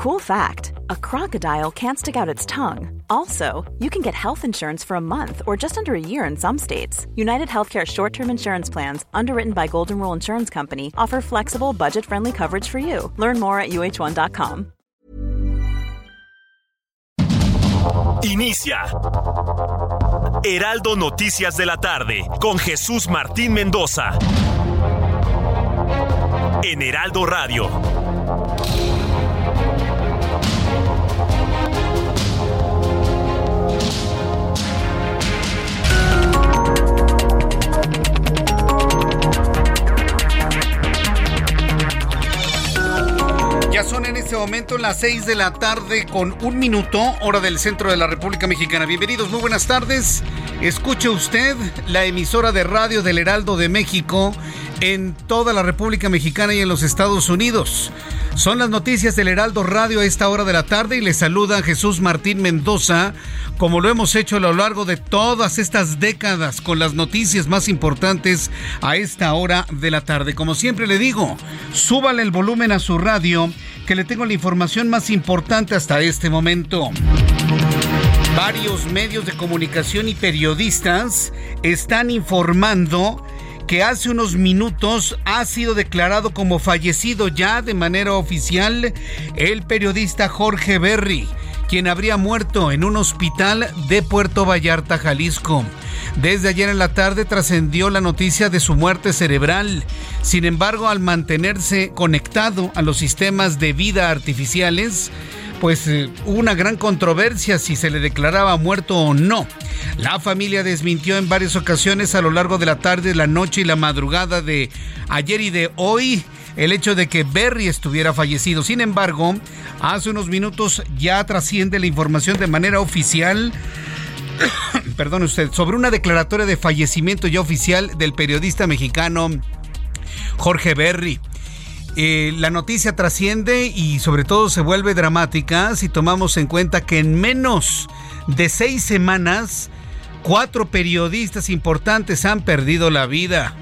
Cool fact a crocodile can't stick out its tongue. Also, you can get health insurance for a month or just under a year in some states. United Healthcare short term insurance plans, underwritten by Golden Rule Insurance Company, offer flexible, budget friendly coverage for you. Learn more at uh1.com. Inicia. Heraldo Noticias de la tarde con Jesús Martín Mendoza. En Heraldo Radio. Son en este momento las 6 de la tarde con un minuto, hora del centro de la República Mexicana. Bienvenidos, muy buenas tardes. Escuche usted la emisora de radio del Heraldo de México en toda la República Mexicana y en los Estados Unidos. Son las noticias del Heraldo Radio a esta hora de la tarde y le saluda Jesús Martín Mendoza, como lo hemos hecho a lo largo de todas estas décadas con las noticias más importantes a esta hora de la tarde. Como siempre le digo, súbale el volumen a su radio, que le tengo la información más importante hasta este momento. Varios medios de comunicación y periodistas están informando que hace unos minutos ha sido declarado como fallecido ya de manera oficial el periodista Jorge Berry, quien habría muerto en un hospital de Puerto Vallarta, Jalisco. Desde ayer en la tarde trascendió la noticia de su muerte cerebral. Sin embargo, al mantenerse conectado a los sistemas de vida artificiales, pues eh, hubo una gran controversia si se le declaraba muerto o no. La familia desmintió en varias ocasiones a lo largo de la tarde, la noche y la madrugada de ayer y de hoy el hecho de que Berry estuviera fallecido. Sin embargo, hace unos minutos ya trasciende la información de manera oficial perdón usted, sobre una declaratoria de fallecimiento ya oficial del periodista mexicano Jorge Berry. Eh, la noticia trasciende y sobre todo se vuelve dramática si tomamos en cuenta que en menos de seis semanas, cuatro periodistas importantes han perdido la vida.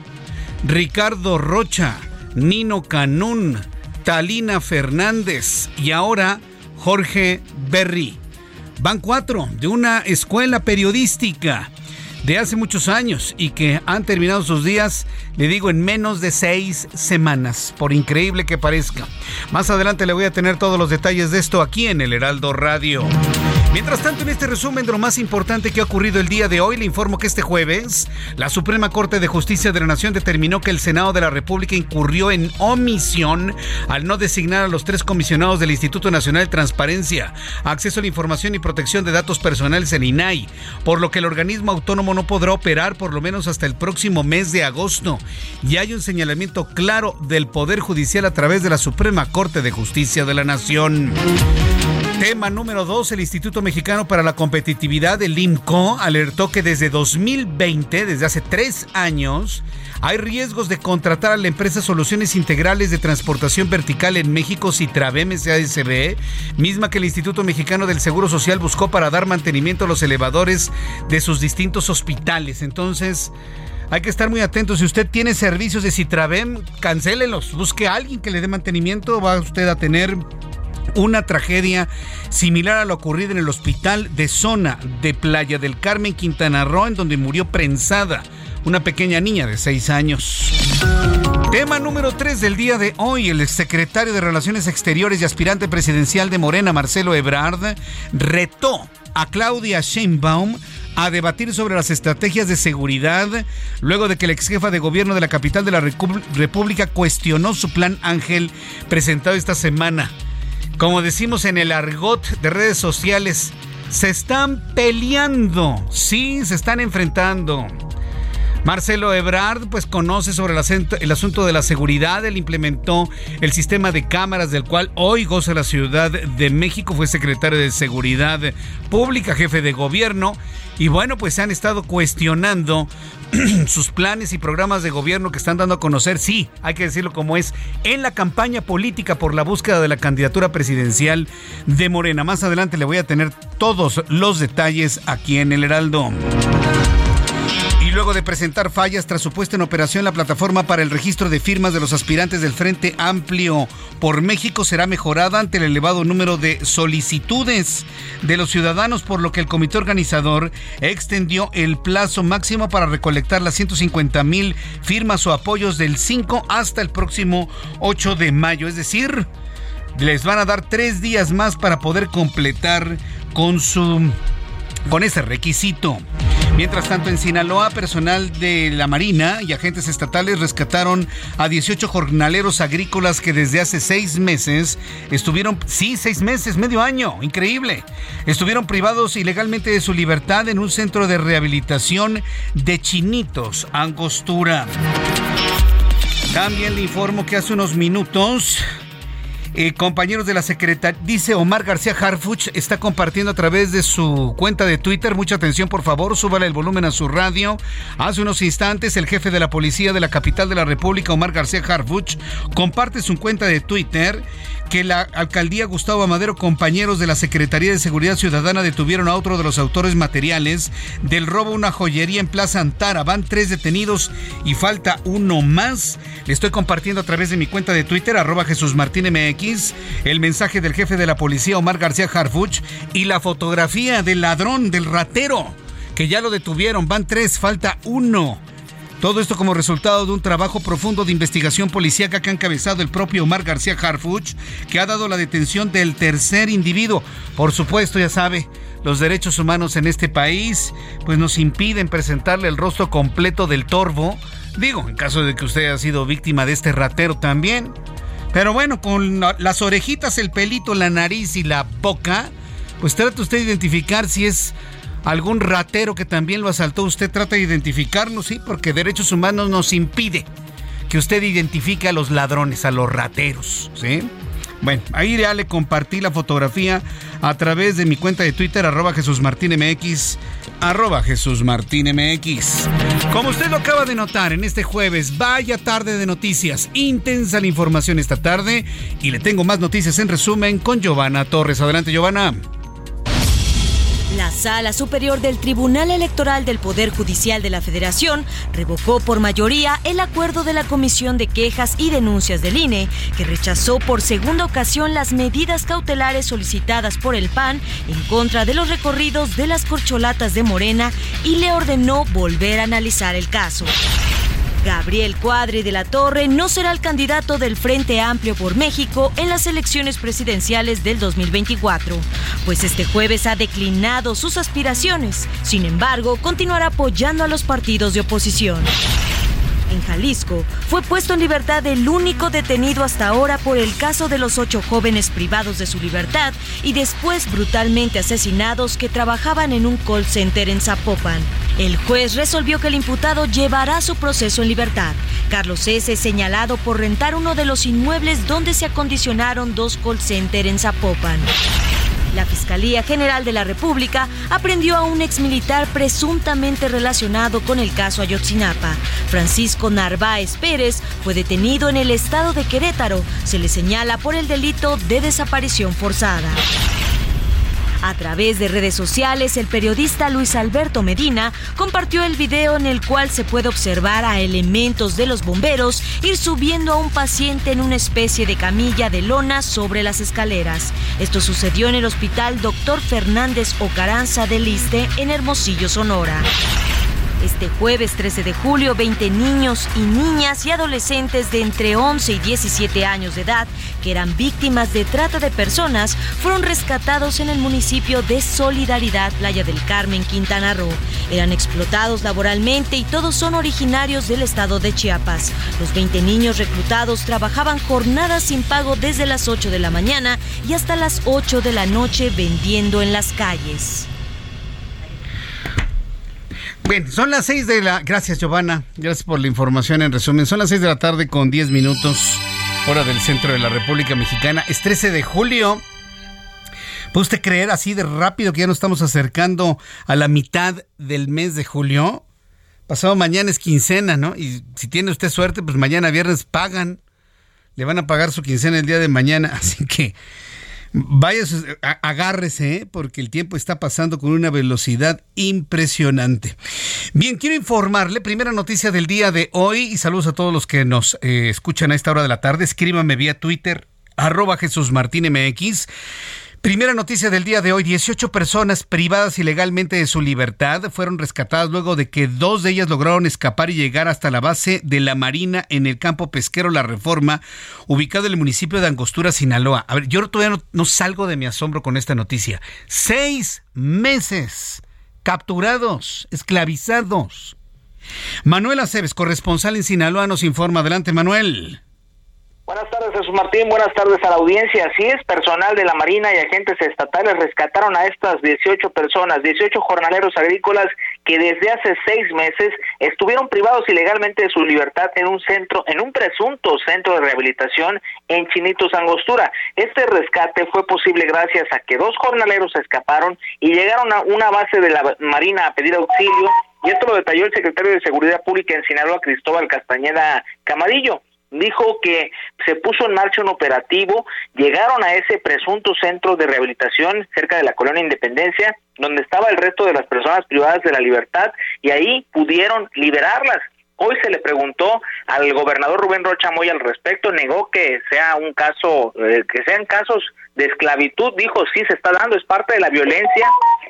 Ricardo Rocha, Nino Canún, Talina Fernández y ahora Jorge Berry. Van cuatro de una escuela periodística de hace muchos años y que han terminado sus días, le digo, en menos de seis semanas, por increíble que parezca. Más adelante le voy a tener todos los detalles de esto aquí en el Heraldo Radio. Mientras tanto, en este resumen de lo más importante que ha ocurrido el día de hoy, le informo que este jueves la Suprema Corte de Justicia de la Nación determinó que el Senado de la República incurrió en omisión al no designar a los tres comisionados del Instituto Nacional de Transparencia, Acceso a la Información y Protección de Datos Personales, en INAI, por lo que el organismo autónomo no podrá operar por lo menos hasta el próximo mes de agosto. Y hay un señalamiento claro del Poder Judicial a través de la Suprema Corte de Justicia de la Nación. Tema número 2. El Instituto Mexicano para la Competitividad, el IMCO, alertó que desde 2020, desde hace tres años, hay riesgos de contratar a la empresa Soluciones Integrales de Transportación Vertical en México, Citravem SASB, misma que el Instituto Mexicano del Seguro Social buscó para dar mantenimiento a los elevadores de sus distintos hospitales. Entonces, hay que estar muy atentos. Si usted tiene servicios de Citravem, cancélelos. Busque a alguien que le dé mantenimiento. Va usted a tener una tragedia similar a lo ocurrido en el hospital de zona de Playa del Carmen, Quintana Roo, en donde murió prensada una pequeña niña de 6 años. Tema número 3 del día de hoy. El secretario de Relaciones Exteriores y aspirante presidencial de Morena, Marcelo Ebrard, retó a Claudia Sheinbaum a debatir sobre las estrategias de seguridad luego de que la ex jefa de gobierno de la capital de la República cuestionó su plan Ángel presentado esta semana. Como decimos en el argot de redes sociales, se están peleando, sí, se están enfrentando. Marcelo Ebrard pues conoce sobre el, asunto de la seguridad, él implementó el sistema de cámaras del cual hoy goza la Ciudad de México, fue secretario de Seguridad Pública, jefe de gobierno. Y bueno pues se han estado cuestionando sus planes y programas de gobierno que están dando a conocer, sí, hay que decirlo como es, en la campaña política por la búsqueda de la candidatura presidencial de Morena. Más adelante le voy a tener todos los detalles aquí en el Heraldo luego de presentar fallas tras su puesta en operación, la plataforma para el registro de firmas de los aspirantes del Frente Amplio por México será mejorada ante el elevado número de solicitudes de los ciudadanos, por lo que el comité organizador extendió el plazo máximo para recolectar las 150 mil firmas o apoyos del 5 hasta el próximo 8 de mayo. Es decir, les van a dar tres días más para poder completar con su con ese requisito. Mientras tanto, en Sinaloa, personal de la Marina y agentes estatales rescataron a 18 jornaleros agrícolas que desde hace seis meses estuvieron, sí, seis meses, medio año, increíble, estuvieron privados ilegalmente de su libertad en un centro de rehabilitación de Chinitos, Angostura. También le informo que hace unos minutos eh, compañeros de la Secretaría, dice Omar García Harfuch, está compartiendo a través de su cuenta de Twitter. Mucha atención, por favor, súbale el volumen a su radio. Hace unos instantes, el jefe de la policía de la capital de la República, Omar García Harfuch, comparte su cuenta de Twitter que la alcaldía Gustavo Amadero, compañeros de la Secretaría de Seguridad Ciudadana, detuvieron a otro de los autores materiales del robo una joyería en Plaza Antara. Van tres detenidos y falta uno más. Le estoy compartiendo a través de mi cuenta de Twitter, arroba Jesús Martín MX, el mensaje del jefe de la policía, Omar García Harfuch, y la fotografía del ladrón, del ratero, que ya lo detuvieron. Van tres, falta uno. Todo esto como resultado de un trabajo profundo de investigación policíaca que ha encabezado el propio Omar García Harfuch, que ha dado la detención del tercer individuo. Por supuesto, ya sabe, los derechos humanos en este país pues nos impiden presentarle el rostro completo del torbo. Digo, en caso de que usted haya sido víctima de este ratero también. Pero bueno, con las orejitas, el pelito, la nariz y la boca, pues trata usted de identificar si es algún ratero que también lo asaltó, usted trata de identificarnos, sí, porque derechos humanos nos impide que usted identifique a los ladrones, a los rateros, ¿sí? Bueno, ahí ya le compartí la fotografía a través de mi cuenta de Twitter, arroba Jesús MX, arroba Jesús MX. Como usted lo acaba de notar en este jueves, vaya tarde de noticias, intensa la información esta tarde y le tengo más noticias en resumen con Giovanna Torres. Adelante, Giovanna. La Sala Superior del Tribunal Electoral del Poder Judicial de la Federación revocó por mayoría el acuerdo de la Comisión de Quejas y Denuncias del INE, que rechazó por segunda ocasión las medidas cautelares solicitadas por el PAN en contra de los recorridos de las corcholatas de Morena y le ordenó volver a analizar el caso. Gabriel Cuadri de la Torre no será el candidato del Frente Amplio por México en las elecciones presidenciales del 2024, pues este jueves ha declinado sus aspiraciones. Sin embargo, continuará apoyando a los partidos de oposición en Jalisco, fue puesto en libertad el único detenido hasta ahora por el caso de los ocho jóvenes privados de su libertad y después brutalmente asesinados que trabajaban en un call center en Zapopan. El juez resolvió que el imputado llevará su proceso en libertad. Carlos S. es señalado por rentar uno de los inmuebles donde se acondicionaron dos call centers en Zapopan. La Fiscalía General de la República aprendió a un exmilitar presuntamente relacionado con el caso Ayotzinapa. Francisco Narváez Pérez fue detenido en el estado de Querétaro. Se le señala por el delito de desaparición forzada. A través de redes sociales, el periodista Luis Alberto Medina compartió el video en el cual se puede observar a elementos de los bomberos ir subiendo a un paciente en una especie de camilla de lona sobre las escaleras. Esto sucedió en el hospital Dr. Fernández Ocaranza del Liste en Hermosillo, Sonora. Este jueves 13 de julio, 20 niños y niñas y adolescentes de entre 11 y 17 años de edad que eran víctimas de trata de personas fueron rescatados en el municipio de Solidaridad, Playa del Carmen, Quintana Roo. Eran explotados laboralmente y todos son originarios del estado de Chiapas. Los 20 niños reclutados trabajaban jornadas sin pago desde las 8 de la mañana y hasta las 8 de la noche vendiendo en las calles. Bien, son las seis de la... Gracias, Giovanna. Gracias por la información en resumen. Son las seis de la tarde con 10 minutos, hora del centro de la República Mexicana. Es 13 de julio. ¿Puede usted creer así de rápido que ya nos estamos acercando a la mitad del mes de julio? Pasado mañana es quincena, ¿no? Y si tiene usted suerte, pues mañana viernes pagan. Le van a pagar su quincena el día de mañana. Así que Vaya, agárrese, ¿eh? porque el tiempo está pasando con una velocidad impresionante. Bien, quiero informarle, primera noticia del día de hoy, y saludos a todos los que nos eh, escuchan a esta hora de la tarde. Escríbame vía Twitter, arroba Jesús Martín MX. Primera noticia del día de hoy, 18 personas privadas ilegalmente de su libertad fueron rescatadas luego de que dos de ellas lograron escapar y llegar hasta la base de la Marina en el campo pesquero La Reforma, ubicado en el municipio de Angostura, Sinaloa. A ver, yo todavía no, no salgo de mi asombro con esta noticia. Seis meses capturados, esclavizados. Manuel Aceves, corresponsal en Sinaloa, nos informa. Adelante, Manuel. Buenas tardes, Jesús Martín. Buenas tardes a la audiencia. Así es, personal de la Marina y agentes estatales rescataron a estas 18 personas, 18 jornaleros agrícolas que desde hace seis meses estuvieron privados ilegalmente de su libertad en un centro, en un presunto centro de rehabilitación en Chinitos Angostura. Este rescate fue posible gracias a que dos jornaleros escaparon y llegaron a una base de la Marina a pedir auxilio. Y esto lo detalló el secretario de Seguridad Pública en Sinaloa, Cristóbal Castañeda Camarillo dijo que se puso en marcha un operativo, llegaron a ese presunto centro de rehabilitación cerca de la colonia Independencia, donde estaba el resto de las personas privadas de la libertad, y ahí pudieron liberarlas. Hoy se le preguntó al gobernador Rubén Rocha Moya al respecto, negó que sea un caso, eh, que sean casos de esclavitud, dijo sí se está dando, es parte de la violencia,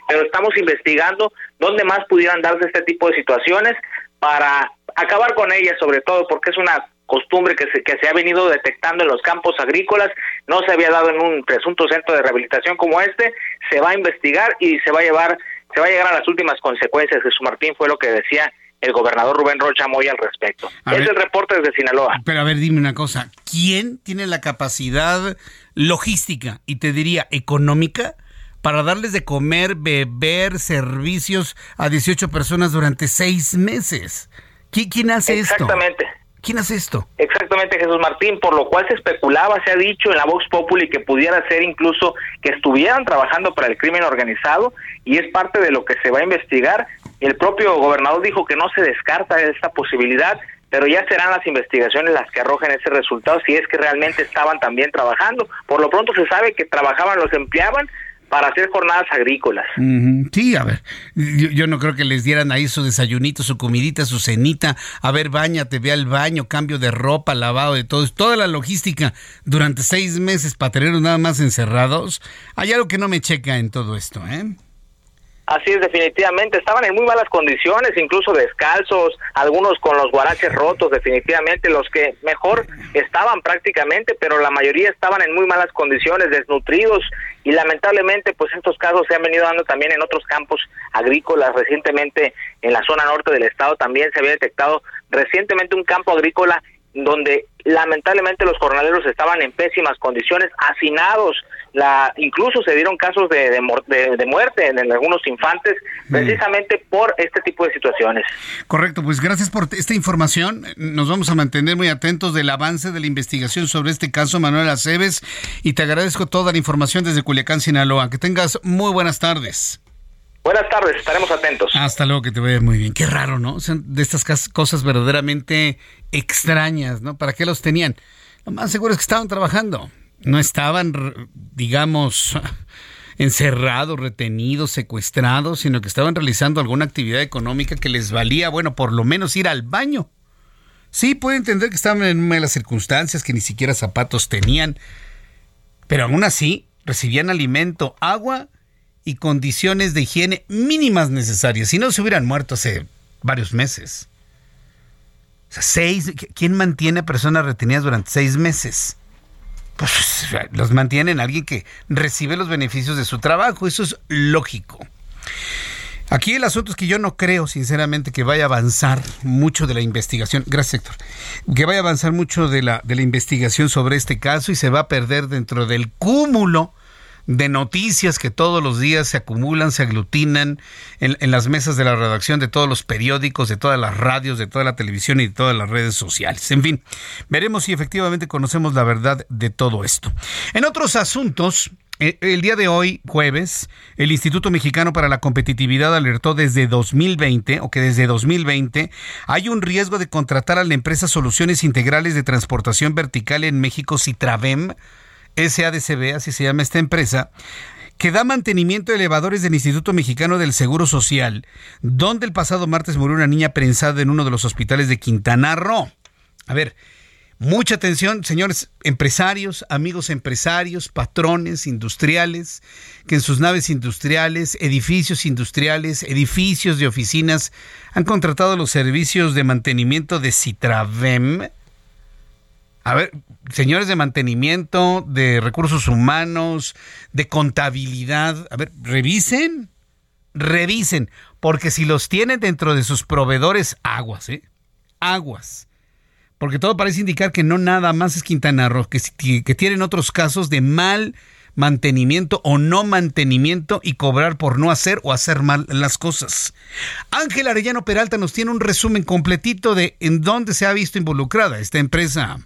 pero estamos investigando dónde más pudieran darse este tipo de situaciones para acabar con ellas sobre todo porque es una costumbre que se, que se ha venido detectando en los campos agrícolas, no se había dado en un presunto centro de rehabilitación como este, se va a investigar y se va a llevar, se va a llegar a las últimas consecuencias. Jesús Martín fue lo que decía el gobernador Rubén Rocha Moya al respecto. es el reporte desde Sinaloa. Pero a ver, dime una cosa, ¿quién tiene la capacidad logística y te diría económica para darles de comer, beber, servicios a 18 personas durante seis meses? ¿Quién hace esto? Exactamente. ¿Quién hace esto? Exactamente, Jesús Martín, por lo cual se especulaba, se ha dicho en la Vox Populi que pudiera ser incluso que estuvieran trabajando para el crimen organizado y es parte de lo que se va a investigar. El propio gobernador dijo que no se descarta esta posibilidad, pero ya serán las investigaciones las que arrojen ese resultado si es que realmente estaban también trabajando. Por lo pronto se sabe que trabajaban, los empleaban, para hacer jornadas agrícolas. Sí, a ver, yo, no creo que les dieran ahí su desayunito, su comidita, su cenita, a ver, bañate, ve al baño, cambio de ropa, lavado de todo, toda la logística durante seis meses para tenerlos nada más encerrados. Hay algo que no me checa en todo esto, ¿eh? Así es, definitivamente. Estaban en muy malas condiciones, incluso descalzos, algunos con los guaraches rotos, definitivamente. Los que mejor estaban prácticamente, pero la mayoría estaban en muy malas condiciones, desnutridos. Y lamentablemente, pues estos casos se han venido dando también en otros campos agrícolas. Recientemente, en la zona norte del estado, también se había detectado recientemente un campo agrícola donde lamentablemente los jornaleros estaban en pésimas condiciones, hacinados, la, incluso se dieron casos de, de, muerte en, algunos infantes, precisamente por este tipo de situaciones. Correcto, pues gracias por esta información. Nos vamos a mantener muy atentos del avance de la investigación sobre este caso, Manuel Aceves, y te agradezco toda la información desde Culiacán, Sinaloa. Que tengas muy buenas tardes. Buenas tardes, estaremos atentos. Hasta luego, que te vaya muy bien. Qué raro, ¿no? de estas cosas verdaderamente extrañas, ¿no? ¿Para qué los tenían? Lo más seguro es que estaban trabajando. No estaban, digamos, encerrados, retenidos, secuestrados, sino que estaban realizando alguna actividad económica que les valía, bueno, por lo menos ir al baño. Sí, puedo entender que estaban en malas circunstancias, que ni siquiera zapatos tenían, pero aún así recibían alimento, agua y condiciones de higiene mínimas necesarias. Si no, se hubieran muerto hace varios meses. O sea, seis, ¿quién mantiene a personas retenidas durante seis meses? Pues los mantienen alguien que recibe los beneficios de su trabajo. Eso es lógico. Aquí el asunto es que yo no creo, sinceramente, que vaya a avanzar mucho de la investigación. Gracias, Héctor. Que vaya a avanzar mucho de la, de la investigación sobre este caso y se va a perder dentro del cúmulo de noticias que todos los días se acumulan, se aglutinan en, las mesas de la redacción de todos los periódicos, de todas las radios, de toda la televisión y de todas las redes sociales. En fin, veremos si efectivamente conocemos la verdad de todo esto. En otros asuntos, eh, el día de hoy, jueves, el Instituto Mexicano para la Competitividad alertó desde 2020 o que desde 2020 hay un riesgo de contratar a la empresa Soluciones Integrales de Transportación Vertical en México, Citravem, SADCB, así se llama esta empresa, que da mantenimiento a elevadores del Instituto Mexicano del Seguro Social, donde el pasado martes murió una niña prensada en uno de los hospitales de Quintana Roo. A ver, mucha atención, señores empresarios, amigos empresarios, patrones industriales, que en sus naves industriales, edificios industriales, edificios de oficinas han contratado los servicios de mantenimiento de Citravem a ver, señores de mantenimiento, de recursos humanos, de contabilidad, a ver, revisen, revisen, porque si los tienen dentro de sus proveedores, aguas, ¿eh? Aguas. Porque todo parece indicar que no nada más es Quintana Roo, que, que tienen otros casos de mal mantenimiento o no mantenimiento y cobrar por no hacer o hacer mal las cosas. Ángel Arellano Peralta nos tiene un resumen completito de en dónde se ha visto involucrada esta empresa.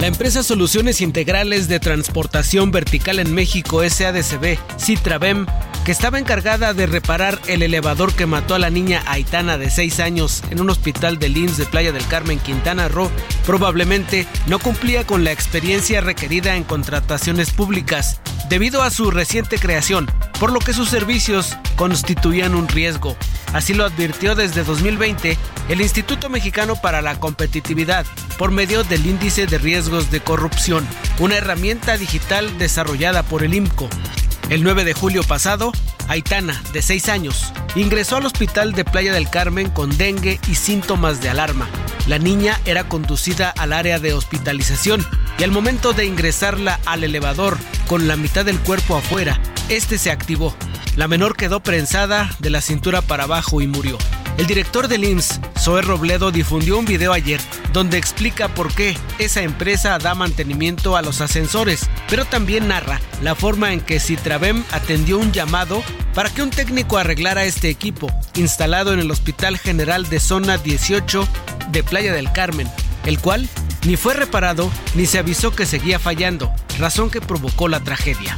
La empresa Soluciones Integrales de Transportación Vertical en México SADCB, Citravem, que estaba encargada de reparar el elevador que mató a la niña Aitana de 6 años en un hospital de Lins de Playa del Carmen, Quintana Roo, probablemente no cumplía con la experiencia requerida en contrataciones públicas debido a su reciente creación, por lo que sus servicios constituían un riesgo. Así lo advirtió desde 2020 el Instituto Mexicano para la Competitividad por medio del Índice de Riesgos de Corrupción, una herramienta digital desarrollada por el IMCO. El 9 de julio pasado, Aitana, de 6 años, ingresó al hospital de Playa del Carmen con dengue y síntomas de alarma. La niña era conducida al área de hospitalización y al momento de ingresarla al elevador con la mitad del cuerpo afuera, este se activó. La menor quedó prensada de la cintura para abajo y murió. El director del IMSS, Zoe Robledo, difundió un video ayer donde explica por qué esa empresa da mantenimiento a los ascensores, pero también narra la forma en que Citravem atendió un llamado para que un técnico arreglara este equipo, instalado en el Hospital General de Zona 18 de Playa del Carmen, el cual ni fue reparado ni se avisó que seguía fallando, razón que provocó la tragedia.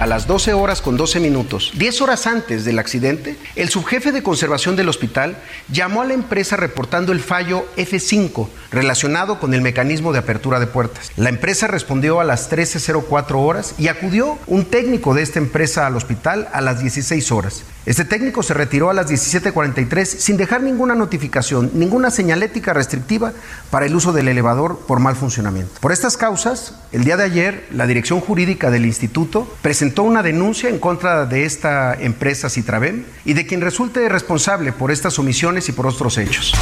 A las 12 horas con 12 minutos, 10 horas antes del accidente, el subjefe de conservación del hospital llamó a la empresa reportando el fallo F5 relacionado con el mecanismo de apertura de puertas. La empresa respondió a las 13.04 horas y acudió un técnico de esta empresa al hospital a las 16 horas. Este técnico se retiró a las 17.43 sin dejar ninguna notificación, ninguna señalética restrictiva para el uso del elevador por mal funcionamiento. Por estas causas, el día de ayer, la dirección jurídica del instituto presentó una denuncia en contra de esta empresa Citravem y de quien resulte responsable por estas omisiones y por otros hechos.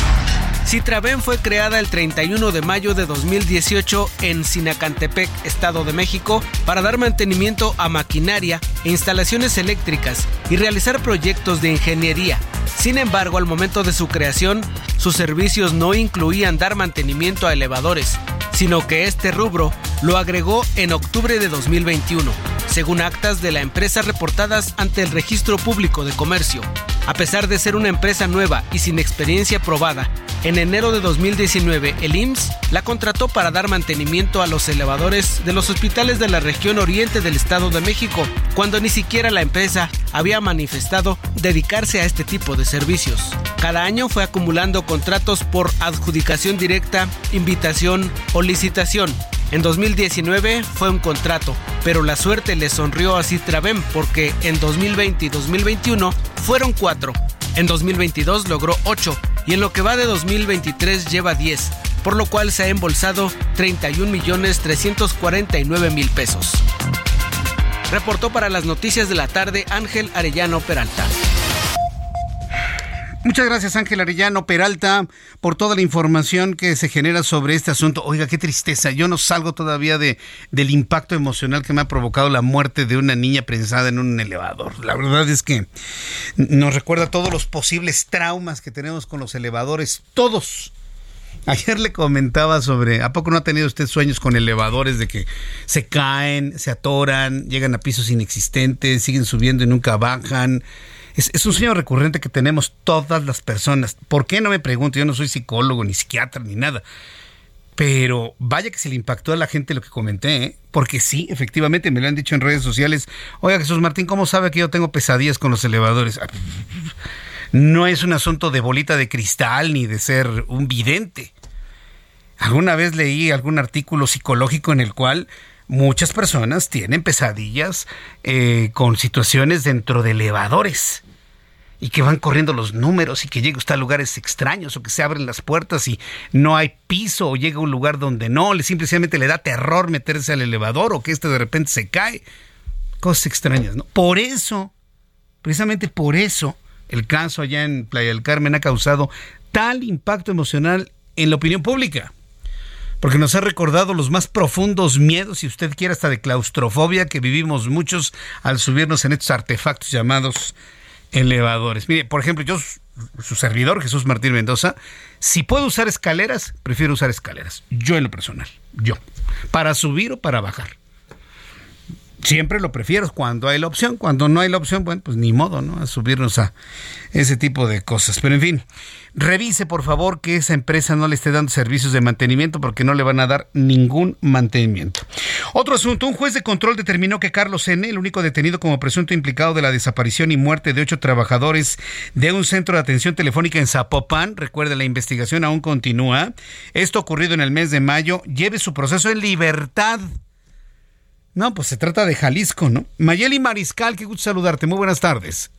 Citravem fue creada el 31 de mayo de 2018 en Sinacantepec, Estado de México, para dar mantenimiento a maquinaria e instalaciones eléctricas y realizar proyectos de ingeniería. Sin embargo, al momento de su creación, sus servicios no incluían dar mantenimiento a elevadores, sino que este rubro lo agregó en octubre de 2021, según actas de la empresa reportadas ante el Registro Público de Comercio. A pesar de ser una empresa nueva y sin experiencia probada, en enero de 2019 el IMSS la contrató para dar mantenimiento a los elevadores de los hospitales de la región oriente del Estado de México, cuando ni siquiera la empresa había manifestado dedicarse a este tipo de servicios. Cada año fue acumulando contratos por adjudicación directa, invitación o licitación, en 2019 fue un contrato, pero la suerte le sonrió a Citravem porque en 2020 y 2021 fueron cuatro. En 2022 logró ocho y en lo que va de 2023 lleva 10, por lo cual se ha embolsado 31 millones 349 mil pesos. Reportó para las noticias de la tarde Ángel Arellano Peralta. Muchas gracias Ángel Arellano Peralta por toda la información que se genera sobre este asunto. Oiga, qué tristeza. Yo no salgo todavía de, del impacto emocional que me ha provocado la muerte de una niña prensada en un elevador. La verdad es que nos recuerda todos los posibles traumas que tenemos con los elevadores. Todos. Ayer le comentaba sobre, ¿a poco no ha tenido usted sueños con elevadores de que se caen, se atoran, llegan a pisos inexistentes, siguen subiendo y nunca bajan? Es, un sueño recurrente que tenemos todas las personas. ¿Por qué no me pregunto? Yo no soy psicólogo, ni psiquiatra, ni nada. Pero vaya que se le impactó a la gente lo que comenté, ¿eh? porque sí, efectivamente me lo han dicho en redes sociales. Oiga, Jesús Martín, ¿cómo sabe que yo tengo pesadillas con los elevadores? No es un asunto de bolita de cristal ni de ser un vidente. Alguna vez leí algún artículo psicológico en el cual muchas personas tienen pesadillas eh, con situaciones dentro de elevadores y que van corriendo los números y que llega usted a lugares extraños o que se abren las puertas y no hay piso o llega a un lugar donde no, le simplemente le da terror meterse al elevador o que este de repente se cae. Cosas extrañas, ¿no? Por eso, precisamente por eso, el caso allá en Playa del Carmen ha causado tal impacto emocional en la opinión pública. Porque nos ha recordado los más profundos miedos, si usted quiere, hasta de claustrofobia que vivimos muchos al subirnos en estos artefactos llamados elevadores. Mire, por ejemplo, yo, su servidor, Jesús Martín Mendoza, si puedo usar escaleras, prefiero usar escaleras. Yo en lo personal, yo. Para subir o para bajar. Siempre lo prefiero cuando hay la opción. Cuando no hay la opción, bueno, pues ni modo, ¿no? A subirnos a ese tipo de cosas. Pero en fin, Revise, por favor, que esa empresa no le esté dando servicios de mantenimiento porque no le van a dar ningún mantenimiento. Otro asunto, un juez de control determinó que Carlos N., el único detenido como presunto implicado de la desaparición y muerte de ocho trabajadores de un centro de atención telefónica en Zapopan, recuerde, la investigación aún continúa, esto ocurrido en el mes de mayo, lleve su proceso en libertad. No, pues se trata de Jalisco, ¿no? Mayeli Mariscal, qué gusto saludarte. Muy buenas tardes.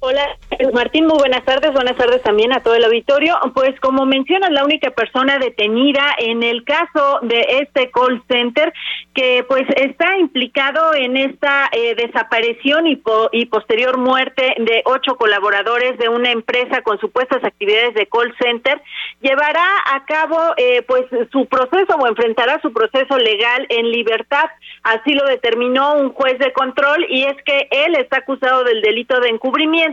Hola, Martín, muy buenas tardes. Buenas tardes también a todo el auditorio. Pues como mencionas, la única persona detenida en el caso de este call center que pues está implicado en esta eh, desaparición y, y posterior muerte de ocho colaboradores de una empresa con supuestas actividades de call center, llevará a cabo eh, pues su proceso o enfrentará su proceso legal en libertad. Así lo determinó un juez de control y es que él está acusado del delito de encubrimiento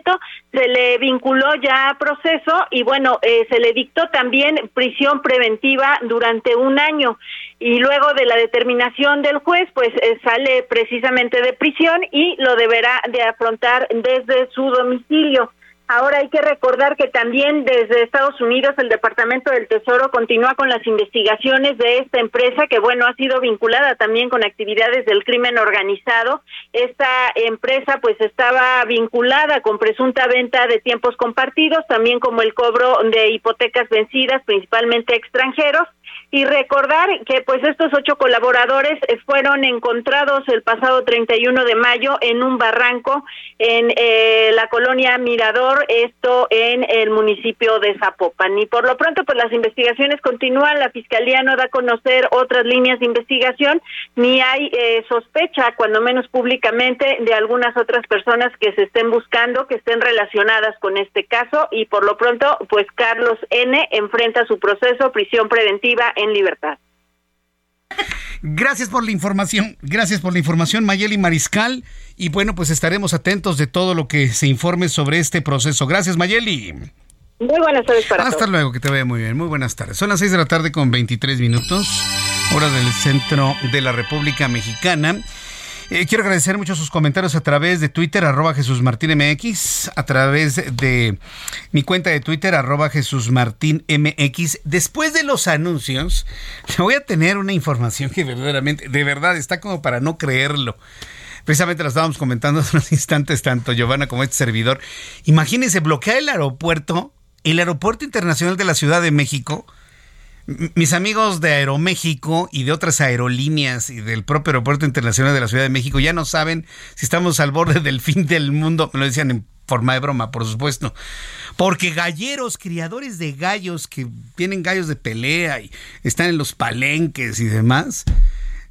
se le vinculó ya a proceso y bueno, eh, se le dictó también prisión preventiva durante un año y luego de la determinación del juez, pues eh, sale precisamente de prisión y lo deberá de afrontar desde su domicilio. Ahora hay que recordar que también desde Estados Unidos el Departamento del Tesoro continúa con las investigaciones de esta empresa que bueno ha sido vinculada también con actividades del crimen organizado. Esta empresa pues estaba vinculada con presunta venta de tiempos compartidos, también como el cobro de hipotecas vencidas, principalmente extranjeros y recordar que pues estos ocho colaboradores fueron encontrados el pasado 31 de mayo en un barranco en eh, la colonia Mirador, esto en el municipio de Zapopan. Y por lo pronto pues las investigaciones continúan, la fiscalía no da a conocer otras líneas de investigación ni hay eh, sospecha, cuando menos públicamente, de algunas otras personas que se estén buscando, que estén relacionadas con este caso. Y por lo pronto pues Carlos N. enfrenta su proceso prisión preventiva en libertad. Gracias por la información, gracias por la información Mayeli Mariscal y bueno pues estaremos atentos de todo lo que se informe sobre este proceso. Gracias Mayeli. Muy buenas tardes para Hasta luego, que te vaya muy bien. Muy buenas tardes. Son las 6 de la tarde con 23 minutos, hora del centro de la República Mexicana. Eh, quiero agradecer mucho sus comentarios a través de Twitter, arroba a través de mi cuenta de Twitter, arroba. Después de los anuncios, voy a tener una información que verdaderamente, de verdad, está como para no creerlo. Precisamente la estábamos comentando hace unos instantes, tanto Giovanna como este servidor. Imagínense, bloquear el aeropuerto, el aeropuerto internacional de la Ciudad de México, mis amigos de Aeroméxico y de otras aerolíneas y del propio Aeropuerto Internacional de la Ciudad de México ya no saben si estamos al borde del fin del mundo. Me lo decían en forma de broma, por supuesto. Porque galleros, criadores de gallos que tienen gallos de pelea y están en los palenques y demás,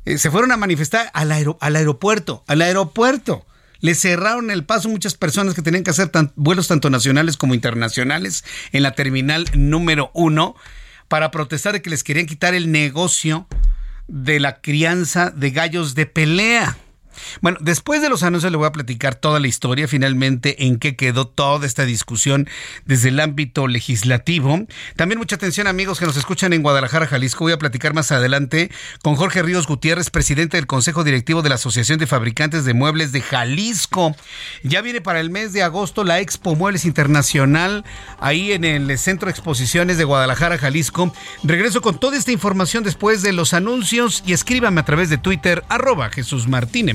eh, se fueron a manifestar al, aeropuerto, al aeropuerto. Le cerraron el paso muchas personas que tenían que hacer vuelos tanto nacionales como internacionales en la terminal número uno para protestar de que les querían quitar el negocio de la crianza de gallos de pelea. Bueno, después de los anuncios le voy a platicar toda la historia, finalmente en qué quedó toda esta discusión desde el ámbito legislativo. También mucha atención amigos que nos escuchan en Guadalajara, Jalisco. Voy a platicar más adelante con Jorge Ríos Gutiérrez, presidente del Consejo Directivo de la Asociación de Fabricantes de Muebles de Jalisco. Ya viene para el mes de agosto la Expo Muebles Internacional ahí en el Centro de Exposiciones de Guadalajara, Jalisco. Regreso con toda esta información después de los anuncios y escríbame a través de Twitter arroba Jesús Martínez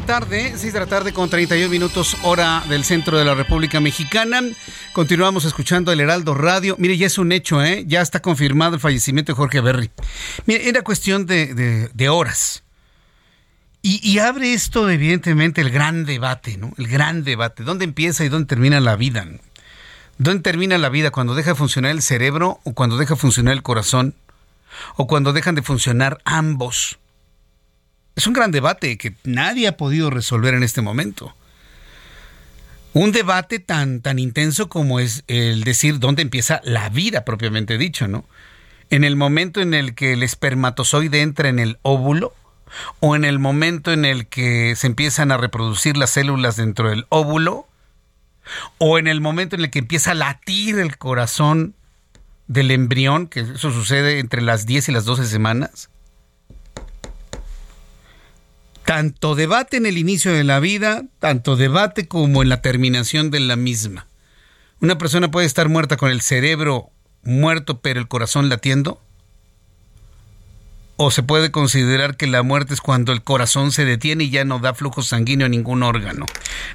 Tarde, 6 de la tarde con 31 minutos hora del centro de la República Mexicana. Continuamos escuchando el Heraldo Radio. Mire, ya es un hecho, ¿eh? Ya está confirmado el fallecimiento de Jorge Berry. Mire, era cuestión de, horas. Y, abre esto, evidentemente, el gran debate, ¿no? El gran debate. ¿Dónde empieza y dónde termina la vida? ¿Dónde termina la vida? ¿Cuando deja de funcionar el cerebro o cuando deja de funcionar el corazón? ¿O cuando dejan de funcionar ambos? Es un gran debate que nadie ha podido resolver en este momento. Un debate tan, tan intenso como es el decir dónde empieza la vida propiamente dicho, ¿no? En el momento en el que el espermatozoide entra en el óvulo o en el momento en el que se empiezan a reproducir las células dentro del óvulo o en el momento en el que empieza a latir el corazón del embrión, que eso sucede entre las 10 y las 12 semanas tanto debate en el inicio de la vida, tanto debate como en la terminación de la misma. Una persona puede estar muerta con el cerebro muerto pero el corazón latiendo. O se puede considerar que la muerte es cuando el corazón se detiene y ya no da flujo sanguíneo a ningún órgano.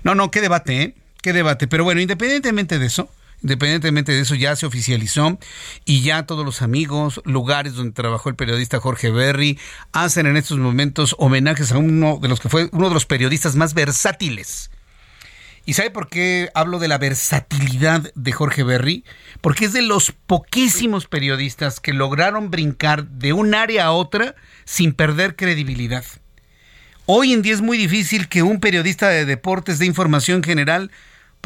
No, no, qué debate, ¿eh? Qué debate. Pero bueno, independientemente de eso, Independientemente de eso, ya se oficializó y ya todos los amigos, lugares donde trabajó el periodista Jorge Berry, hacen en estos momentos homenajes a uno de los que fue uno de los periodistas más versátiles. ¿Y sabe por qué hablo de la versatilidad de Jorge Berry? Porque es de los poquísimos periodistas que lograron brincar de un área a otra sin perder credibilidad. Hoy en día es muy difícil que un periodista de deportes de información general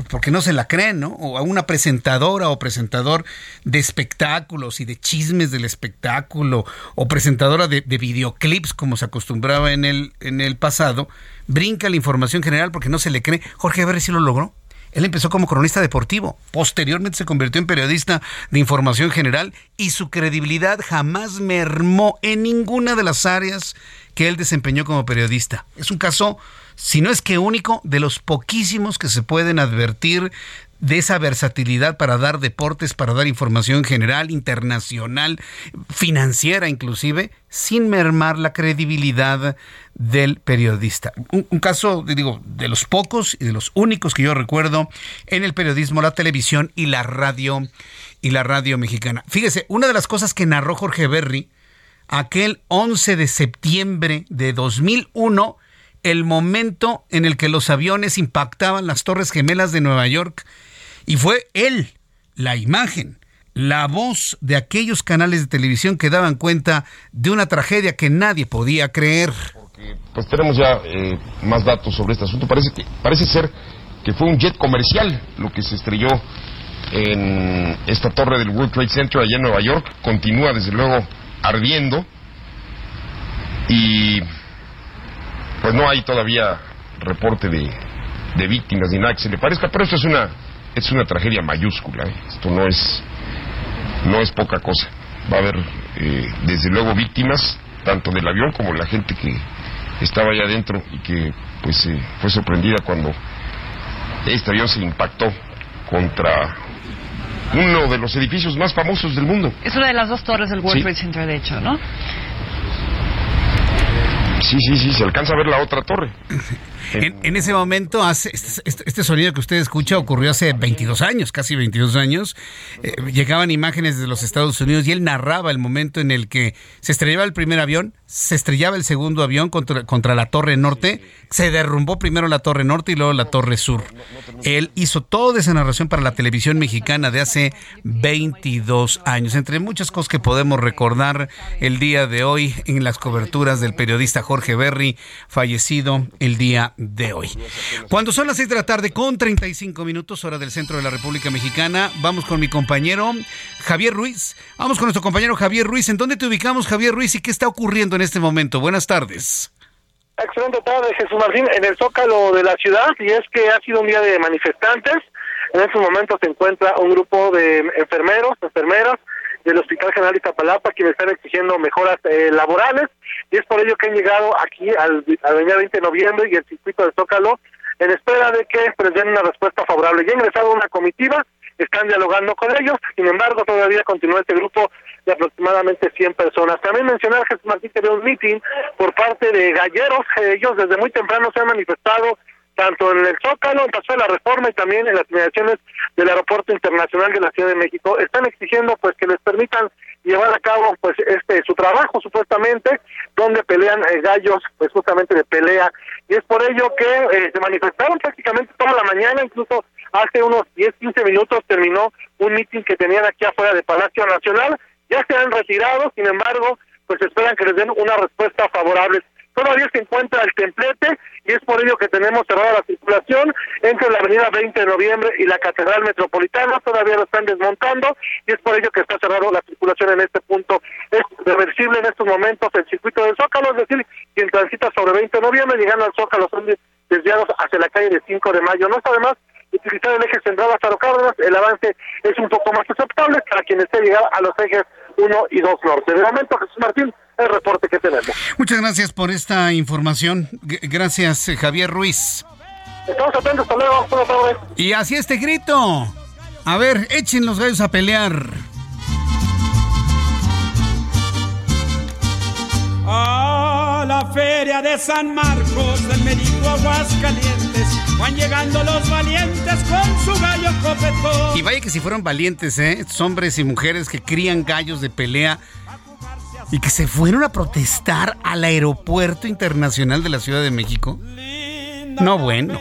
porque no se la creen, ¿no? O a una presentadora o presentador de espectáculos y de chismes del espectáculo, o presentadora de, videoclips, como se acostumbraba en el, en el pasado, brinca la información general porque no se le cree. Jorge Berry sí lo logró. Él empezó como cronista deportivo, posteriormente se convirtió en periodista de información general y su credibilidad jamás mermó en ninguna de las áreas que él desempeñó como periodista. Es un caso si no es que único, de los poquísimos que se pueden advertir de esa versatilidad para dar deportes, para dar información general, internacional, financiera inclusive, sin mermar la credibilidad del periodista. Un, caso, digo, de los pocos y de los únicos que yo recuerdo en el periodismo, la televisión y la radio y la radio mexicana. Fíjese, una de las cosas que narró Jorge Berry aquel 11 de septiembre de 2001 el momento en el que los aviones impactaban las Torres Gemelas de Nueva York. Y fue él, la imagen, la voz de aquellos canales de televisión que daban cuenta de una tragedia que nadie podía creer. Porque, pues tenemos ya eh, más datos sobre este asunto. Parece, que, parece ser que fue un jet comercial lo que se estrelló en esta torre del World Trade Center allá en Nueva York. Continúa desde luego ardiendo. Y pues no hay todavía reporte de, de víctimas ni nada que se le parezca, pero esto es una, es una tragedia mayúscula, ¿eh? esto no es, no es poca cosa. Va a haber, eh, desde luego, víctimas, tanto del avión como la gente que estaba allá adentro y que pues eh, fue sorprendida cuando este avión se impactó contra uno de los edificios más famosos del mundo. Es una de las dos torres del World Trade Center, de hecho, ¿no? Sí, sí, sí, se alcanza a ver la otra torre. En, ese momento, hace, este, este, este, sonido que usted escucha ocurrió hace 22 años, casi 22 años. Eh, llegaban imágenes de los Estados Unidos y él narraba el momento en el que se estrellaba el primer avión, se estrellaba el segundo avión contra, contra la torre norte, se derrumbó primero la torre norte y luego la torre sur. Él hizo toda esa narración para la televisión mexicana de hace 22 años, entre muchas cosas que podemos recordar el día de hoy en las coberturas del periodista Jorge Berry, fallecido el día de hoy. Cuando son las 6 de la tarde con 35 minutos, hora del centro de la República Mexicana, vamos con mi compañero Javier Ruiz. Vamos con nuestro compañero Javier Ruiz. ¿En dónde te ubicamos, Javier Ruiz, y qué está ocurriendo en este momento? Buenas tardes. Excelente tarde, Jesús Martín, en el Zócalo de la ciudad, y es que ha sido un día de manifestantes. En estos momentos se encuentra un grupo de enfermeros, enfermeras, del Hospital General de Iztapalapa, quienes están exigiendo mejoras eh, laborales, y es por ello que han llegado aquí al, al 20 de noviembre y el circuito de Zócalo en espera de que presenten una respuesta favorable. Ya ha ingresado una comitiva, están dialogando con ellos, sin embargo todavía continúa este grupo de aproximadamente 100 personas. También mencionar, Jesús Martín, que un meeting por parte de galleros, ellos desde muy temprano se han manifestado tanto en el Zócalo, en Paso de la Reforma y también en las inmediaciones del Aeropuerto Internacional de la Ciudad de México. Están exigiendo pues que les permitan llevar a cabo pues este su trabajo supuestamente donde pelean eh, gallos pues justamente de pelea. Y es por ello que eh, se manifestaron prácticamente toda la mañana incluso hace unos 10 15 minutos terminó un mitin que tenían aquí afuera de Palacio Nacional. Ya se han retirado sin embargo pues esperan que les den una respuesta favorable todavía se encuentra el templete y es por ello que tenemos cerrada la circulación entre la avenida 20 de noviembre y la Catedral Metropolitana, todavía lo están desmontando y es por ello que está cerrada la circulación en este punto. Es reversible en estos momentos el circuito del Zócalo, es decir, quien transita sobre 20 de noviembre llegando al Zócalo son desviados hacia la calle de 5 de mayo. No está además utilizar el eje central hasta los Cárdenas, el avance es un poco más aceptable para quien esté llegado a los ejes 1 y 2 norte. De momento, Jesús Martín, el reporte que tenemos. Muchas gracias por esta información. Gracias, Javier Ruiz. Estamos atentos, hasta luego, buenas tardes. Y así este grito. A ver, echen los gallos a pelear. A la feria de San Marcos del Merito Aguascalientes van llegando los valientes con su gallo copetón. Y vaya que si fueron valientes, ¿eh? Estos hombres y mujeres que crían gallos de pelea y que se fueron a protestar al aeropuerto internacional de la Ciudad de México. No, bueno.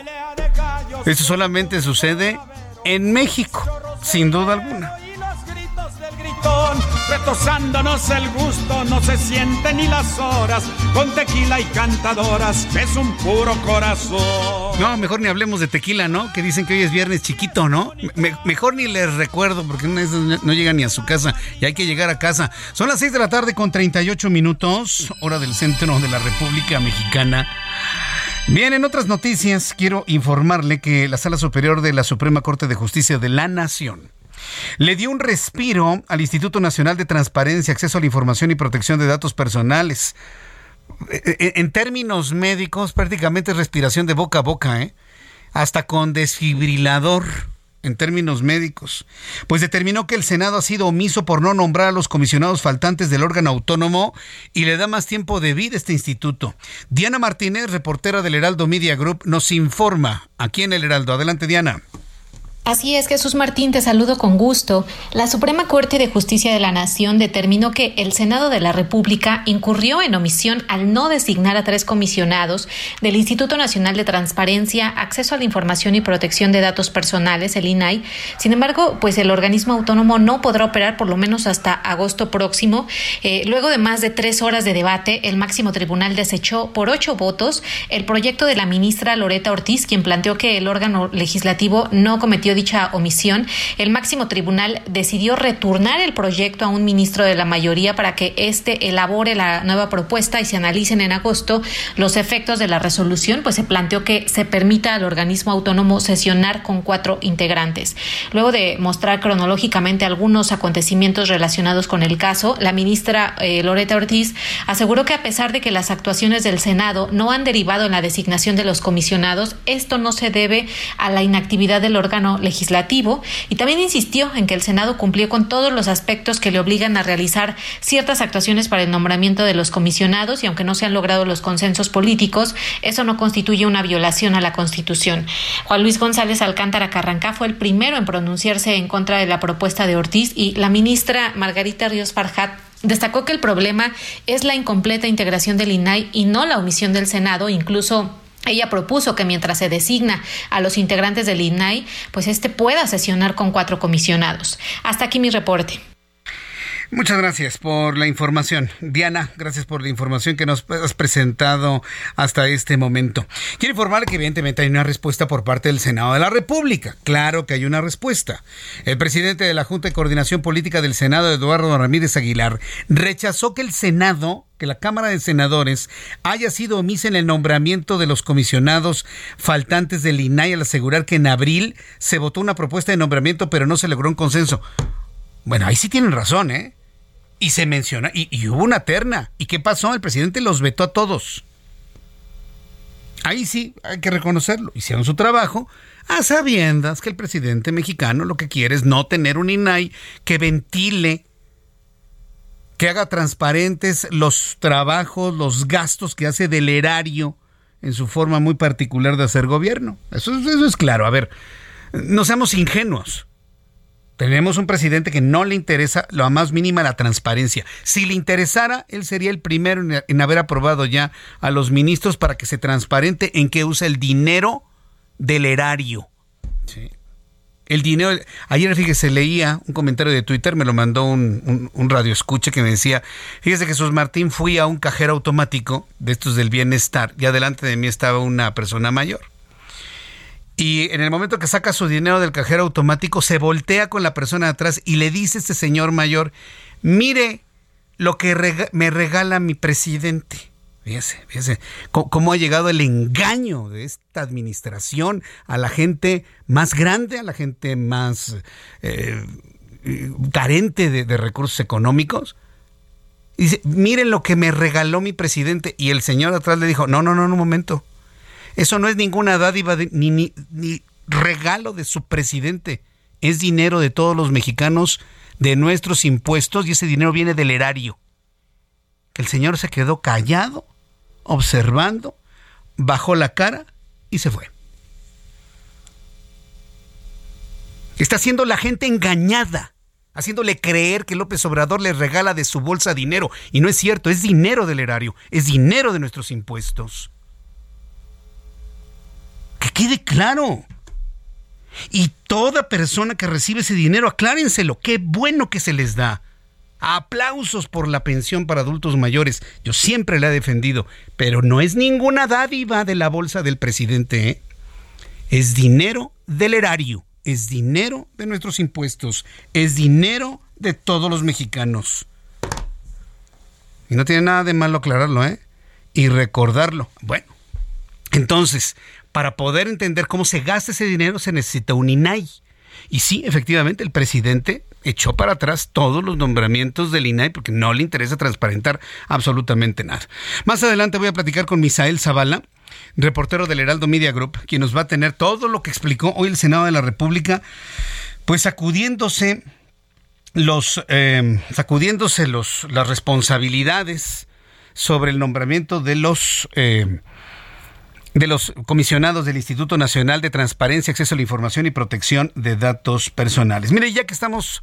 Eso solamente sucede en México, sin duda alguna retosándonos el gusto, no se sienten ni las horas, con tequila y cantadoras, es un puro corazón. No, mejor ni hablemos de tequila, ¿no? Que dicen que hoy es viernes chiquito, ¿no? mejor ni les recuerdo, porque no, no llega ni a su casa y hay que llegar a casa. Son las 6 de la tarde con 38 minutos, hora del centro de la República Mexicana. Bien, en otras noticias, quiero informarle que la Sala Superior de la Suprema Corte de Justicia de la Nación le dio un respiro al Instituto Nacional de Transparencia, Acceso a la Información y Protección de Datos Personales. E, e, en términos médicos, prácticamente respiración de boca a boca, ¿eh? hasta con desfibrilador en términos médicos, pues determinó que el Senado ha sido omiso por no nombrar a los comisionados faltantes del órgano autónomo y le da más tiempo de vida a este instituto. Diana Martínez, reportera del Heraldo Media Group, nos informa aquí en el Heraldo. Adelante, Diana. Así es, Jesús Martín, te saludo con gusto. La Suprema Corte de Justicia de la Nación determinó que el Senado de la República incurrió en omisión al no designar a tres comisionados del Instituto Nacional de Transparencia, Acceso a la Información y Protección de Datos Personales, el INAI. Sin embargo, pues el organismo autónomo no podrá operar por lo menos hasta agosto próximo. Eh, luego de más de tres horas de debate, el máximo tribunal desechó por ocho votos el proyecto de la ministra Loreta Ortiz, quien planteó que el órgano legislativo no cometió dicha omisión, el máximo tribunal decidió retornar el proyecto a un ministro de la mayoría para que éste elabore la nueva propuesta y se analicen en agosto los efectos de la resolución, pues se planteó que se permita al organismo autónomo sesionar con cuatro integrantes. Luego de mostrar cronológicamente algunos acontecimientos relacionados con el caso, la ministra eh, Loreta Ortiz aseguró que a pesar de que las actuaciones del Senado no han derivado en la designación de los comisionados, esto no se debe a la inactividad del órgano legislativo y también insistió en que el Senado cumplió con todos los aspectos que le obligan a realizar ciertas actuaciones para el nombramiento de los comisionados y aunque no se han logrado los consensos políticos, eso no constituye una violación a la Constitución. Juan Luis González Alcántara Carrancá fue el primero en pronunciarse en contra de la propuesta de Ortiz y la ministra Margarita Ríos Farjat destacó que el problema es la incompleta integración del INAI y no la omisión del Senado, incluso ella propuso que mientras se designa a los integrantes del INAI, pues este pueda sesionar con cuatro comisionados. Hasta aquí mi reporte. Muchas gracias por la información. Diana, gracias por la información que nos has presentado hasta este momento. Quiero informar que evidentemente hay una respuesta por parte del Senado de la República. Claro que hay una respuesta. El presidente de la Junta de Coordinación Política del Senado, Eduardo Ramírez Aguilar, rechazó que el Senado que la Cámara de Senadores haya sido omisa en el nombramiento de los comisionados faltantes del INAI al asegurar que en abril se votó una propuesta de nombramiento pero no se logró un consenso. Bueno, ahí sí tienen razón, ¿eh? Y se menciona, y, hubo una terna. ¿Y qué pasó? El presidente los vetó a todos. Ahí sí, hay que reconocerlo. Hicieron su trabajo a sabiendas que el presidente mexicano lo que quiere es no tener un INAI que ventile, que haga transparentes los trabajos, los gastos que hace del erario en su forma muy particular de hacer gobierno. Eso, eso es claro. A ver, no seamos ingenuos. Tenemos un presidente que no le interesa lo más mínima la transparencia. Si le interesara, él sería el primero en, haber aprobado ya a los ministros para que se transparente en qué usa el dinero del erario. El dinero. Ayer, fíjese, leía un comentario de Twitter, me lo mandó un, un, radio escucha que me decía: Fíjese, Jesús Martín, fui a un cajero automático de estos del bienestar y adelante de mí estaba una persona mayor y en el momento que saca su dinero del cajero automático, se voltea con la persona de atrás y le dice a este señor mayor, mire lo que me regala mi presidente. Fíjese, fíjese cómo, ha llegado el engaño de esta administración a la gente más grande, a la gente más eh, carente de, recursos económicos. dice, miren lo que me regaló mi presidente. Y el señor atrás le dijo, no, no, no, un momento. Eso no es ninguna dádiva ni, regalo de su presidente. Es dinero de todos los mexicanos, de nuestros impuestos, y ese dinero viene del erario. El señor se quedó callado, observando, bajó la cara y se fue. Está siendo la gente engañada, haciéndole creer que López Obrador le regala de su bolsa dinero. Y no es cierto, es dinero del erario, es dinero de nuestros impuestos. Que quede claro. Y toda persona que recibe ese dinero, aclárenselo, qué bueno que se les da. Aplausos por la pensión para adultos mayores. Yo siempre la he defendido, pero no es ninguna dádiva de la bolsa del presidente. ¿eh? Es dinero del erario, es dinero de nuestros impuestos, es dinero de todos los mexicanos. Y no tiene nada de malo aclararlo, ¿eh? Y recordarlo. Bueno, entonces, para poder entender cómo se gasta ese dinero se necesita un INAI. Y sí, efectivamente, el presidente echó para atrás todos los nombramientos del INAI porque no le interesa transparentar absolutamente nada. Más adelante voy a platicar con Misael Zavala, reportero del Heraldo Media Group, quien nos va a tener todo lo que explicó hoy el Senado de la República, pues sacudiéndose los, eh, sacudiéndose los, las responsabilidades sobre el nombramiento de los eh, de los comisionados del Instituto Nacional de Transparencia, Acceso a la Información y Protección de Datos Personales. Mire, ya que estamos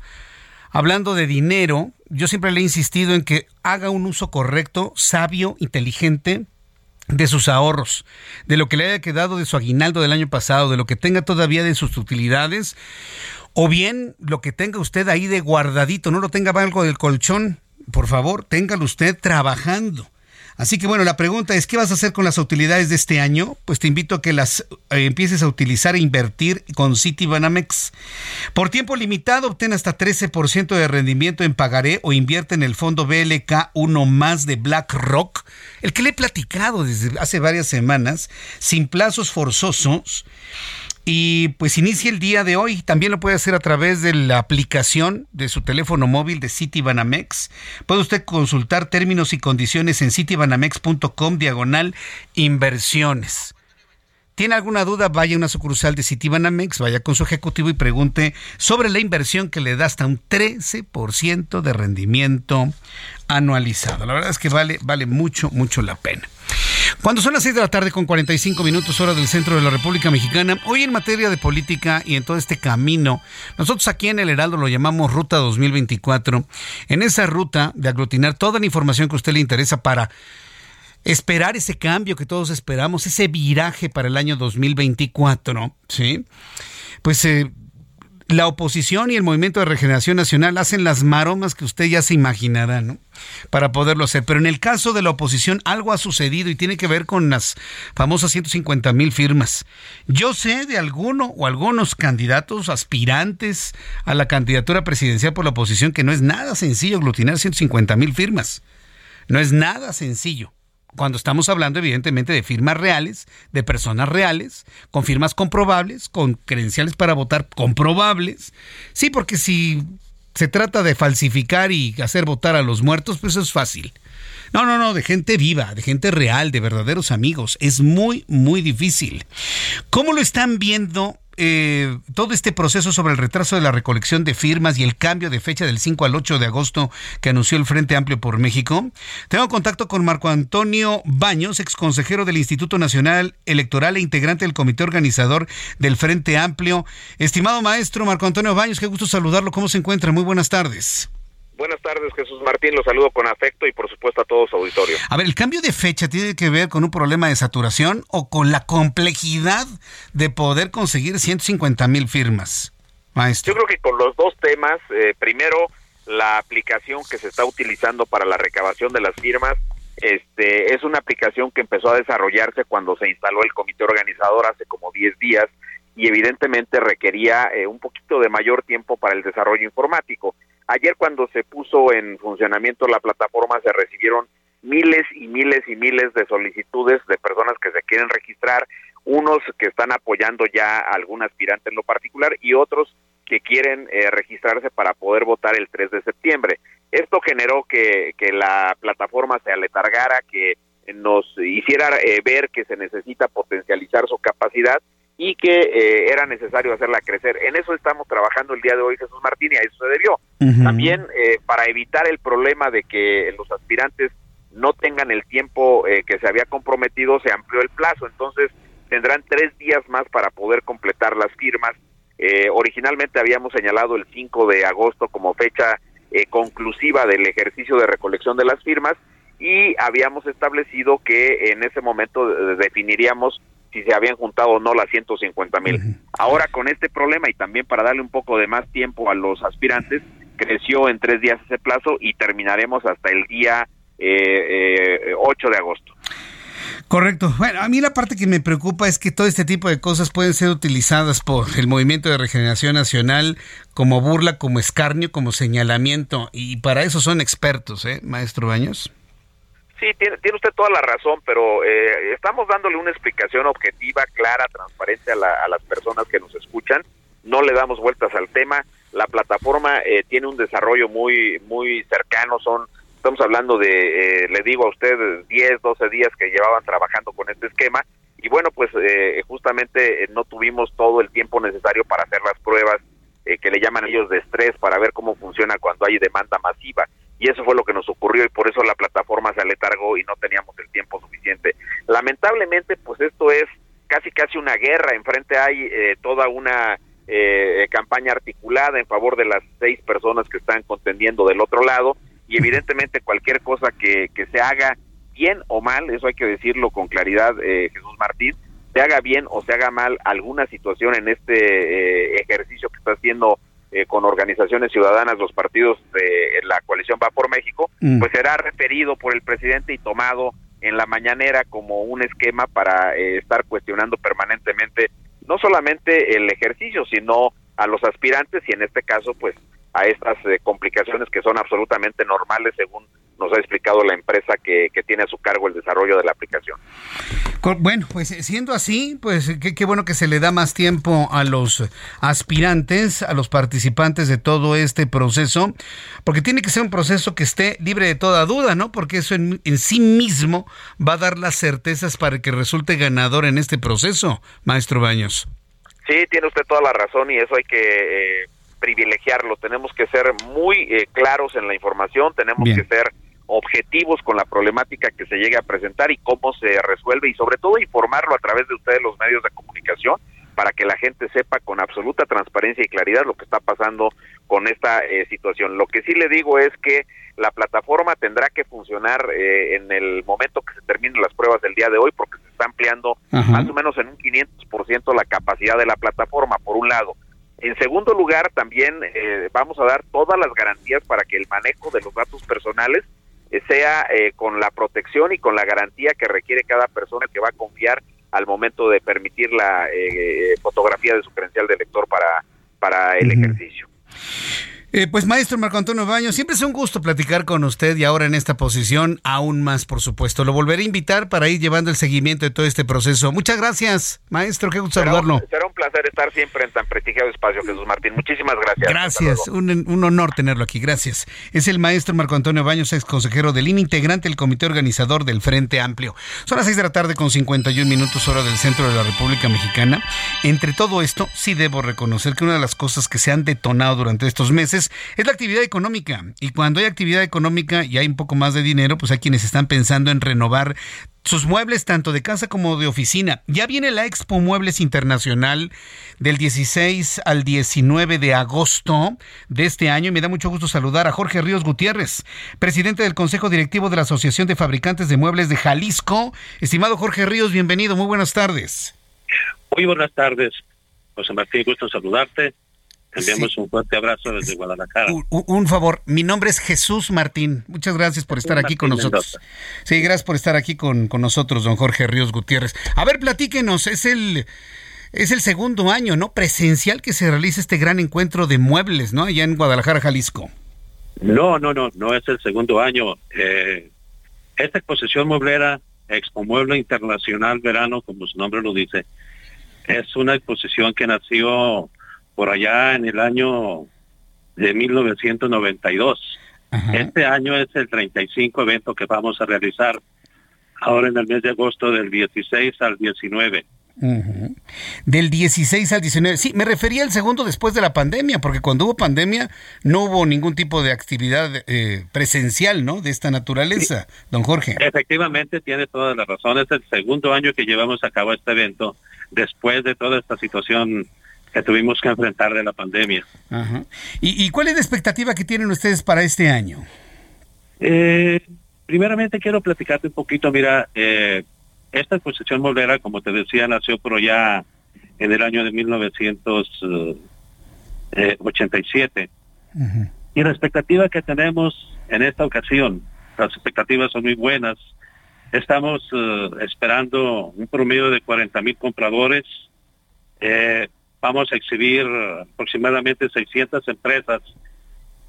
hablando de dinero, yo siempre le he insistido en que haga un uso correcto, sabio, inteligente de sus ahorros, de lo que le haya quedado de su aguinaldo del año pasado, de lo que tenga todavía de sus utilidades, o bien lo que tenga usted ahí de guardadito, no lo tenga algo del colchón, por favor, téngalo usted trabajando Así que bueno, la pregunta es, ¿qué vas a hacer con las utilidades de este año? Pues te invito a que las eh, empieces a utilizar e invertir con Citibanamex. Por tiempo limitado, obtén hasta 13% de rendimiento en pagaré o invierte en el fondo BLK 1 más de BlackRock, el que le he platicado desde hace varias semanas, sin plazos forzosos y pues inicia el día de hoy. También lo puede hacer a través de la aplicación de su teléfono móvil de Citibanamex. Puede usted consultar términos y condiciones en citibanamex.com diagonal inversiones. ¿Tiene alguna duda? Vaya a una sucursal de Citibanamex, vaya con su ejecutivo y pregunte sobre la inversión que le da hasta un 13% de rendimiento anualizado. La verdad es que vale, vale mucho, mucho la pena. Cuando son las 6 de la tarde con 45 minutos hora del centro de la República Mexicana, hoy en materia de política y en todo este camino, nosotros aquí en el Heraldo lo llamamos Ruta 2024. En esa ruta de aglutinar toda la información que a usted le interesa para esperar ese cambio que todos esperamos, ese viraje para el año 2024, ¿sí? Pues eh, la oposición y el Movimiento de Regeneración Nacional hacen las maromas que usted ya se imaginará, ¿no? Para poderlo hacer. Pero en el caso de la oposición algo ha sucedido y tiene que ver con las famosas 150 mil firmas. Yo sé de alguno o algunos candidatos aspirantes a la candidatura presidencial por la oposición que no es nada sencillo aglutinar 150 mil firmas. No es nada sencillo cuando estamos hablando evidentemente de firmas reales, de personas reales, con firmas comprobables, con credenciales para votar comprobables. Sí, porque si se trata de falsificar y hacer votar a los muertos, pues eso es fácil. No, no, no, de gente viva, de gente real, de verdaderos amigos. Es muy, muy difícil. ¿Cómo lo están viendo eh, todo este proceso sobre el retraso de la recolección de firmas y el cambio de fecha del 5 al 8 de agosto que anunció el Frente Amplio por México. Tengo contacto con Marco Antonio Baños, ex consejero del Instituto Nacional Electoral e integrante del comité organizador del Frente Amplio. Estimado maestro Marco Antonio Baños, qué gusto saludarlo. ¿Cómo se encuentra? Muy buenas tardes. Buenas tardes, Jesús Martín. Los saludo con afecto y, por supuesto, a todos su auditorio. A ver, ¿el cambio de fecha tiene que ver con un problema de saturación o con la complejidad de poder conseguir 150 mil firmas, maestro? Yo creo que con los dos temas. Eh, primero, la aplicación que se está utilizando para la recabación de las firmas este, es una aplicación que empezó a desarrollarse cuando se instaló el comité organizador hace como 10 días y evidentemente requería eh, un poquito de mayor tiempo para el desarrollo informático. Ayer cuando se puso en funcionamiento la plataforma se recibieron miles y miles y miles de solicitudes de personas que se quieren registrar, unos que están apoyando ya a algún aspirante en lo particular y otros que quieren eh, registrarse para poder votar el 3 de septiembre. Esto generó que, que la plataforma se aletargara, que nos hiciera eh, ver que se necesita potencializar su capacidad y que eh, era necesario hacerla crecer. En eso estamos trabajando el día de hoy, Jesús Martín, y a eso se debió. También eh, para evitar el problema de que los aspirantes no tengan el tiempo eh, que se había comprometido, se amplió el plazo, entonces tendrán tres días más para poder completar las firmas. originalmente habíamos señalado el 5 de agosto como fecha conclusiva del ejercicio de recolección de las firmas y habíamos establecido que en ese momento definiríamos si se habían juntado o no las 150 mil. Ahora con este problema y también para darle un poco de más tiempo a los aspirantes, creció en tres días ese plazo y terminaremos hasta el día eh, 8 eh, de agosto. Correcto. Bueno, a mí la parte que me preocupa es que todo este tipo de cosas pueden ser utilizadas por el Movimiento de Regeneración Nacional como burla, como escarnio, como señalamiento. Y para eso son expertos, ¿eh, maestro Baños? Sí, tiene, usted toda la razón, pero eh, estamos dándole una explicación objetiva, clara, transparente a, a, las personas que nos escuchan. No le damos vueltas al tema. La plataforma eh, tiene un desarrollo muy muy cercano. Son estamos hablando de, eh, le digo a usted, 10, 12 días que llevaban trabajando con este esquema. Y bueno, pues eh, justamente no tuvimos todo el tiempo necesario para hacer las pruebas que le llaman ellos de estrés para ver cómo funciona cuando hay demanda masiva y eso fue lo que nos ocurrió y por eso la plataforma se aletargó y no teníamos el tiempo suficiente. Lamentablemente, pues esto es casi casi una guerra, enfrente hay eh, toda una eh, campaña articulada en favor de las seis personas que están contendiendo del otro lado y evidentemente cualquier cosa que, que se haga bien o mal, eso hay que decirlo con claridad, eh, Jesús Martín, se haga bien o se haga mal alguna situación en este ejercicio que está haciendo eh, con organizaciones ciudadanas, los partidos de la coalición Va por México, mm. pues será referido por el presidente y tomado en la mañanera como un esquema para eh, estar cuestionando permanentemente no solamente el ejercicio, sino a los aspirantes y en este caso pues a estas eh, complicaciones que son absolutamente normales según nos ha explicado la empresa que, que tiene a su cargo el desarrollo de la aplicación. Bueno, pues siendo así, pues qué, bueno que se le da más tiempo a los aspirantes, a los participantes de todo este proceso, porque tiene que ser un proceso que esté libre de toda duda, ¿no? Porque eso en, sí mismo va a dar las certezas para que resulte ganador en este proceso, maestro Baños. Sí, tiene usted toda la razón y eso hay que eh, privilegiarlo. Tenemos que ser muy eh, claros en la información, tenemos que ser objetivos con la problemática que se llegue a presentar y cómo se resuelve y sobre todo informarlo a través de ustedes los medios de comunicación para que la gente sepa con absoluta transparencia y claridad lo que está pasando con esta eh, situación. Lo que sí le digo es que la plataforma tendrá que funcionar eh, en el momento que se terminen las pruebas del día de hoy porque se está ampliando más o menos en un 500% la capacidad de la plataforma, por un lado. En segundo lugar, también eh, vamos a dar todas las garantías para que el manejo de los datos personales sea eh, con la protección y con la garantía que requiere cada persona que va a confiar al momento de permitir la eh, fotografía de su credencial de lector para, para el ejercicio. Eh, pues maestro Marco Antonio Baño, siempre es un gusto platicar con usted y ahora en esta posición aún más, por supuesto. Lo volveré a invitar para ir llevando el seguimiento de todo este proceso. Muchas gracias, maestro, qué gusto saludarlo. Será un placer estar siempre en tan prestigiado espacio, Jesús Martín. Muchísimas gracias. Gracias, un, honor tenerlo aquí, gracias. Es el maestro Marco Antonio Baños, ex consejero del INE, integrante del comité organizador del Frente Amplio. Son las 6 de la tarde con 51 minutos hora del centro de la República Mexicana. Entre todo esto, sí debo reconocer que una de las cosas que se han detonado durante estos meses es la actividad económica. Y cuando hay actividad económica y hay un poco más de dinero, pues hay quienes están pensando en renovar sus muebles tanto de casa como de oficina. Ya viene la Expo Muebles Internacional del 16 al 19 de agosto de este año y me da mucho gusto saludar a Jorge Ríos Gutiérrez, presidente del Consejo Directivo de la Asociación de Fabricantes de Muebles de Jalisco. Estimado Jorge Ríos, bienvenido, muy buenas tardes. Muy buenas tardes, José Martín, gusto saludarte enviamos un fuerte abrazo desde Guadalajara. Un, favor, mi nombre es Jesús Martín. Muchas gracias por estar aquí con nosotros. Sí, gracias por estar aquí con, con, nosotros, don Jorge Ríos Gutiérrez. A ver, platíquenos, es el, es el segundo año, ¿no? Presencial que se realiza este gran encuentro de muebles, ¿no? Allá en Guadalajara, Jalisco. No, no, no, no es el segundo año. Eh, esta exposición mueblera, Expo Mueble Internacional Verano, como su nombre lo dice, es una exposición que nació por allá en el año de 1992. Este año es el 35 evento que vamos a realizar ahora en el mes de agosto del 16 al 19. Del 16 al 19. Sí, me refería al segundo después de la pandemia, porque cuando hubo pandemia no hubo ningún tipo de actividad eh, presencial, ¿no? De esta naturaleza, don Jorge. Efectivamente, tiene todas las razones. Es el segundo año que llevamos a cabo este evento después de toda esta situación que tuvimos que enfrentar de la pandemia. ¿Y, cuál es la expectativa que tienen ustedes para este año? Eh, primeramente quiero platicarte un poquito, mira, eh, esta exposición moldera, como te decía, nació por allá en el año de 1987. Eh, y la expectativa que tenemos en esta ocasión, las expectativas son muy buenas. Estamos esperando un promedio de 40 mil compradores. Eh, vamos a exhibir aproximadamente 600 empresas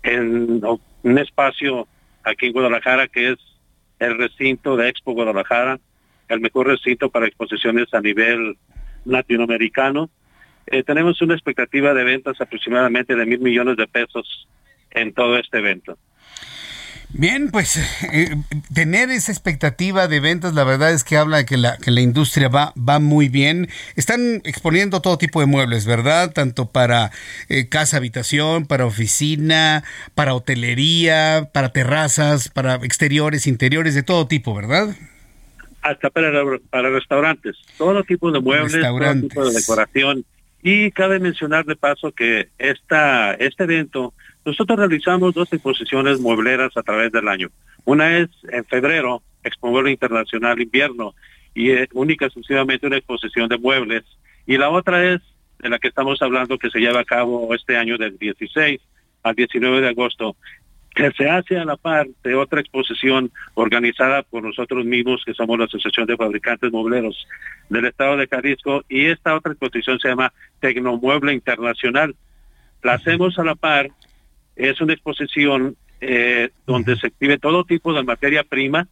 en un espacio aquí en Guadalajara que es el recinto de Expo Guadalajara, el mejor recinto para exposiciones a nivel latinoamericano. Eh, tenemos una expectativa de ventas aproximadamente de mil millones de pesos en todo este evento. Bien, pues eh, tener esa expectativa de ventas, la verdad es que habla de que la, que la industria va, va muy bien. Están exponiendo todo tipo de muebles, ¿verdad? Tanto para eh, casa, habitación, para oficina, para hotelería, para terrazas, para exteriores, interiores, de todo tipo, ¿verdad? Hasta para, para restaurantes, todo tipo de muebles, todo tipo de decoración. Y cabe mencionar de paso que esta, este evento nosotros realizamos dos exposiciones muebleras a través del año. Una es en febrero, Expo Mueble Internacional Invierno, y es única exclusivamente una exposición de muebles. Y la otra es de la que estamos hablando que se lleva a cabo este año del 16 al 19 de agosto, que se hace a la par de otra exposición organizada por nosotros mismos, que somos la Asociación de Fabricantes Muebleros del Estado de Jalisco, y esta otra exposición se llama Tecnomueble Internacional. La hacemos a la par es una exposición eh, donde se exhibe todo tipo de materia prima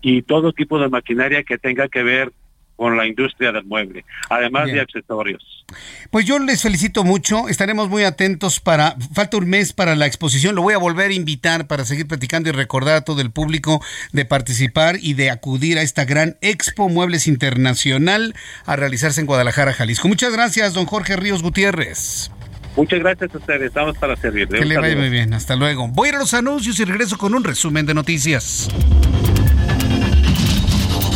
y todo tipo de maquinaria que tenga que ver con la industria del mueble, además de accesorios. Pues yo les felicito mucho, estaremos muy atentos para, falta un mes para la exposición, lo voy a volver a invitar para seguir platicando y recordar a todo el público de participar y de acudir a esta gran Expo Muebles Internacional a realizarse en Guadalajara, Jalisco. Muchas gracias, don Jorge Ríos Gutiérrez. Muchas gracias a ustedes, estamos para servir. Que le vaya muy bien, hasta luego. Voy a ir a los anuncios y regreso con un resumen de noticias.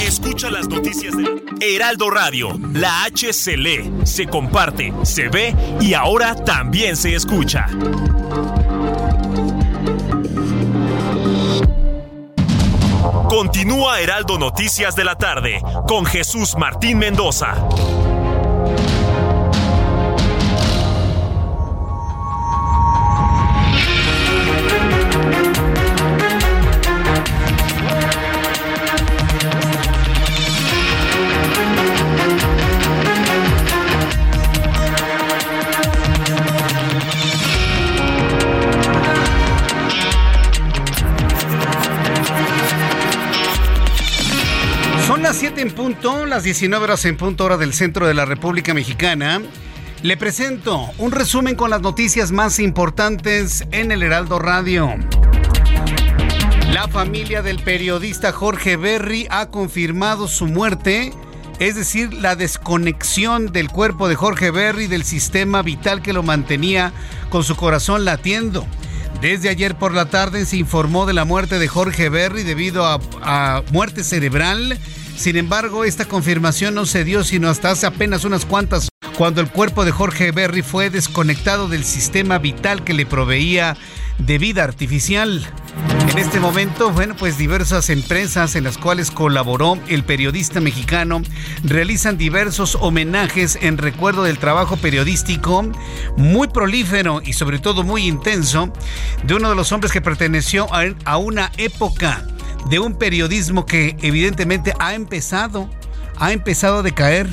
Escucha las noticias de Heraldo Radio. La H se lee, se comparte, se ve y ahora también se escucha. Continúa Heraldo Noticias de la tarde con Jesús Martín Mendoza. 7 en punto, las 19 horas en punto hora del centro de la República Mexicana. Le presento un resumen con las noticias más importantes en el Heraldo Radio. La familia del periodista Jorge Berry ha confirmado su muerte, es decir, la desconexión del cuerpo de Jorge Berry del sistema vital que lo mantenía con su corazón latiendo. Desde ayer por la tarde se informó de la muerte de Jorge Berry debido a, a muerte cerebral sin embargo, esta confirmación no se dio sino hasta hace apenas unas cuantas cuando el cuerpo de Jorge Berry fue desconectado del sistema vital que le proveía de vida artificial. En este momento, bueno, pues diversas empresas en las cuales colaboró el periodista mexicano realizan diversos homenajes en recuerdo del trabajo periodístico muy prolífero y sobre todo muy intenso de uno de los hombres que perteneció a, una época de un periodismo que evidentemente ha empezado, ha empezado a decaer.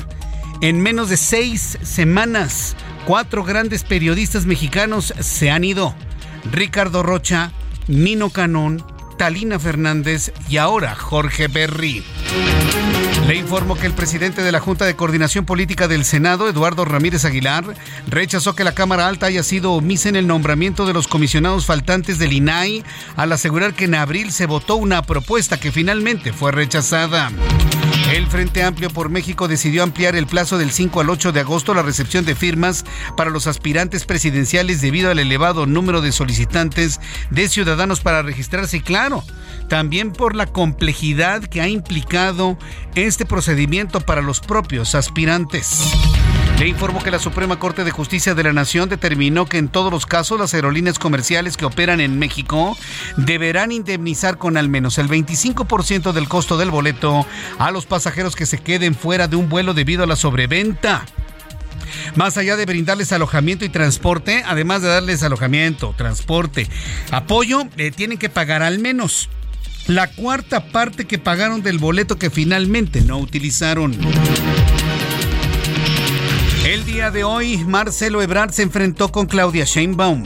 En menos de seis semanas, cuatro grandes periodistas mexicanos se han ido. Ricardo Rocha, Nino Canón, Talina Fernández y ahora Jorge Berry. Le informo que el presidente de la Junta de Coordinación Política del Senado, Eduardo Ramírez Aguilar, rechazó que la Cámara Alta haya sido omisa en el nombramiento de los comisionados faltantes del INAI al asegurar que en abril se votó una propuesta que finalmente fue rechazada. El Frente Amplio por México decidió ampliar el plazo del 5 al 8 de agosto la recepción de firmas para los aspirantes presidenciales debido al elevado número de solicitantes de ciudadanos para registrarse y claro, también por la complejidad que ha implicado este procedimiento para los propios aspirantes. Le informo que la Suprema Corte de Justicia de la Nación determinó que en todos los casos las aerolíneas comerciales que operan en México deberán indemnizar con al menos el 25% del costo del boleto a los pasajeros que se queden fuera de un vuelo debido a la sobreventa. Más allá de brindarles alojamiento y transporte, además de darles alojamiento, transporte, apoyo, eh, tienen que pagar al menos la cuarta parte que pagaron del boleto que finalmente no utilizaron. El día de hoy, Marcelo Ebrard se enfrentó con Claudia Sheinbaum.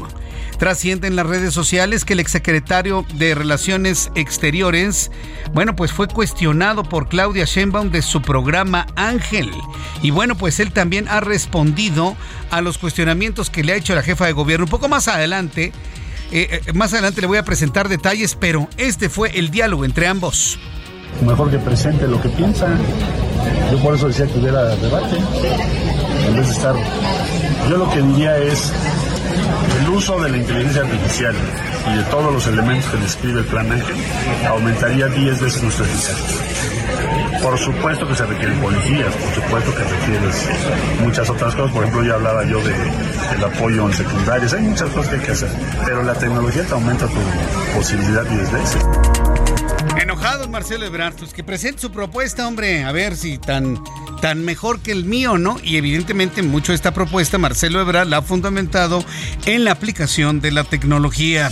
Trasciende en las redes sociales que el exsecretario de Relaciones Exteriores, bueno, pues fue cuestionado por Claudia Sheinbaum de su programa Ángel. Y bueno, pues él también ha respondido a los cuestionamientos que le ha hecho la jefa de gobierno. Un poco más adelante, eh, eh, más adelante le voy a presentar detalles, pero este fue el diálogo entre ambos. Mejor que presente lo que piensa. Yo por eso decía que hubiera debate en vez de estar... Yo lo que diría es el uso de la inteligencia artificial y de todos los elementos que describe el plan Ángel aumentaría 10 veces nuestra eficacia. Por supuesto que se requieren policías, por supuesto que requieres muchas otras cosas. Por ejemplo, ya hablaba yo de, del apoyo en secundarias. Hay muchas cosas que hay que hacer. Pero la tecnología te aumenta tu posibilidad 10 veces. Marcelo Ebrard, pues que presente su propuesta, hombre, a ver si tan, tan mejor que el mío, ¿no? Y evidentemente mucho esta propuesta Marcelo Ebrard la ha fundamentado en la aplicación de la tecnología.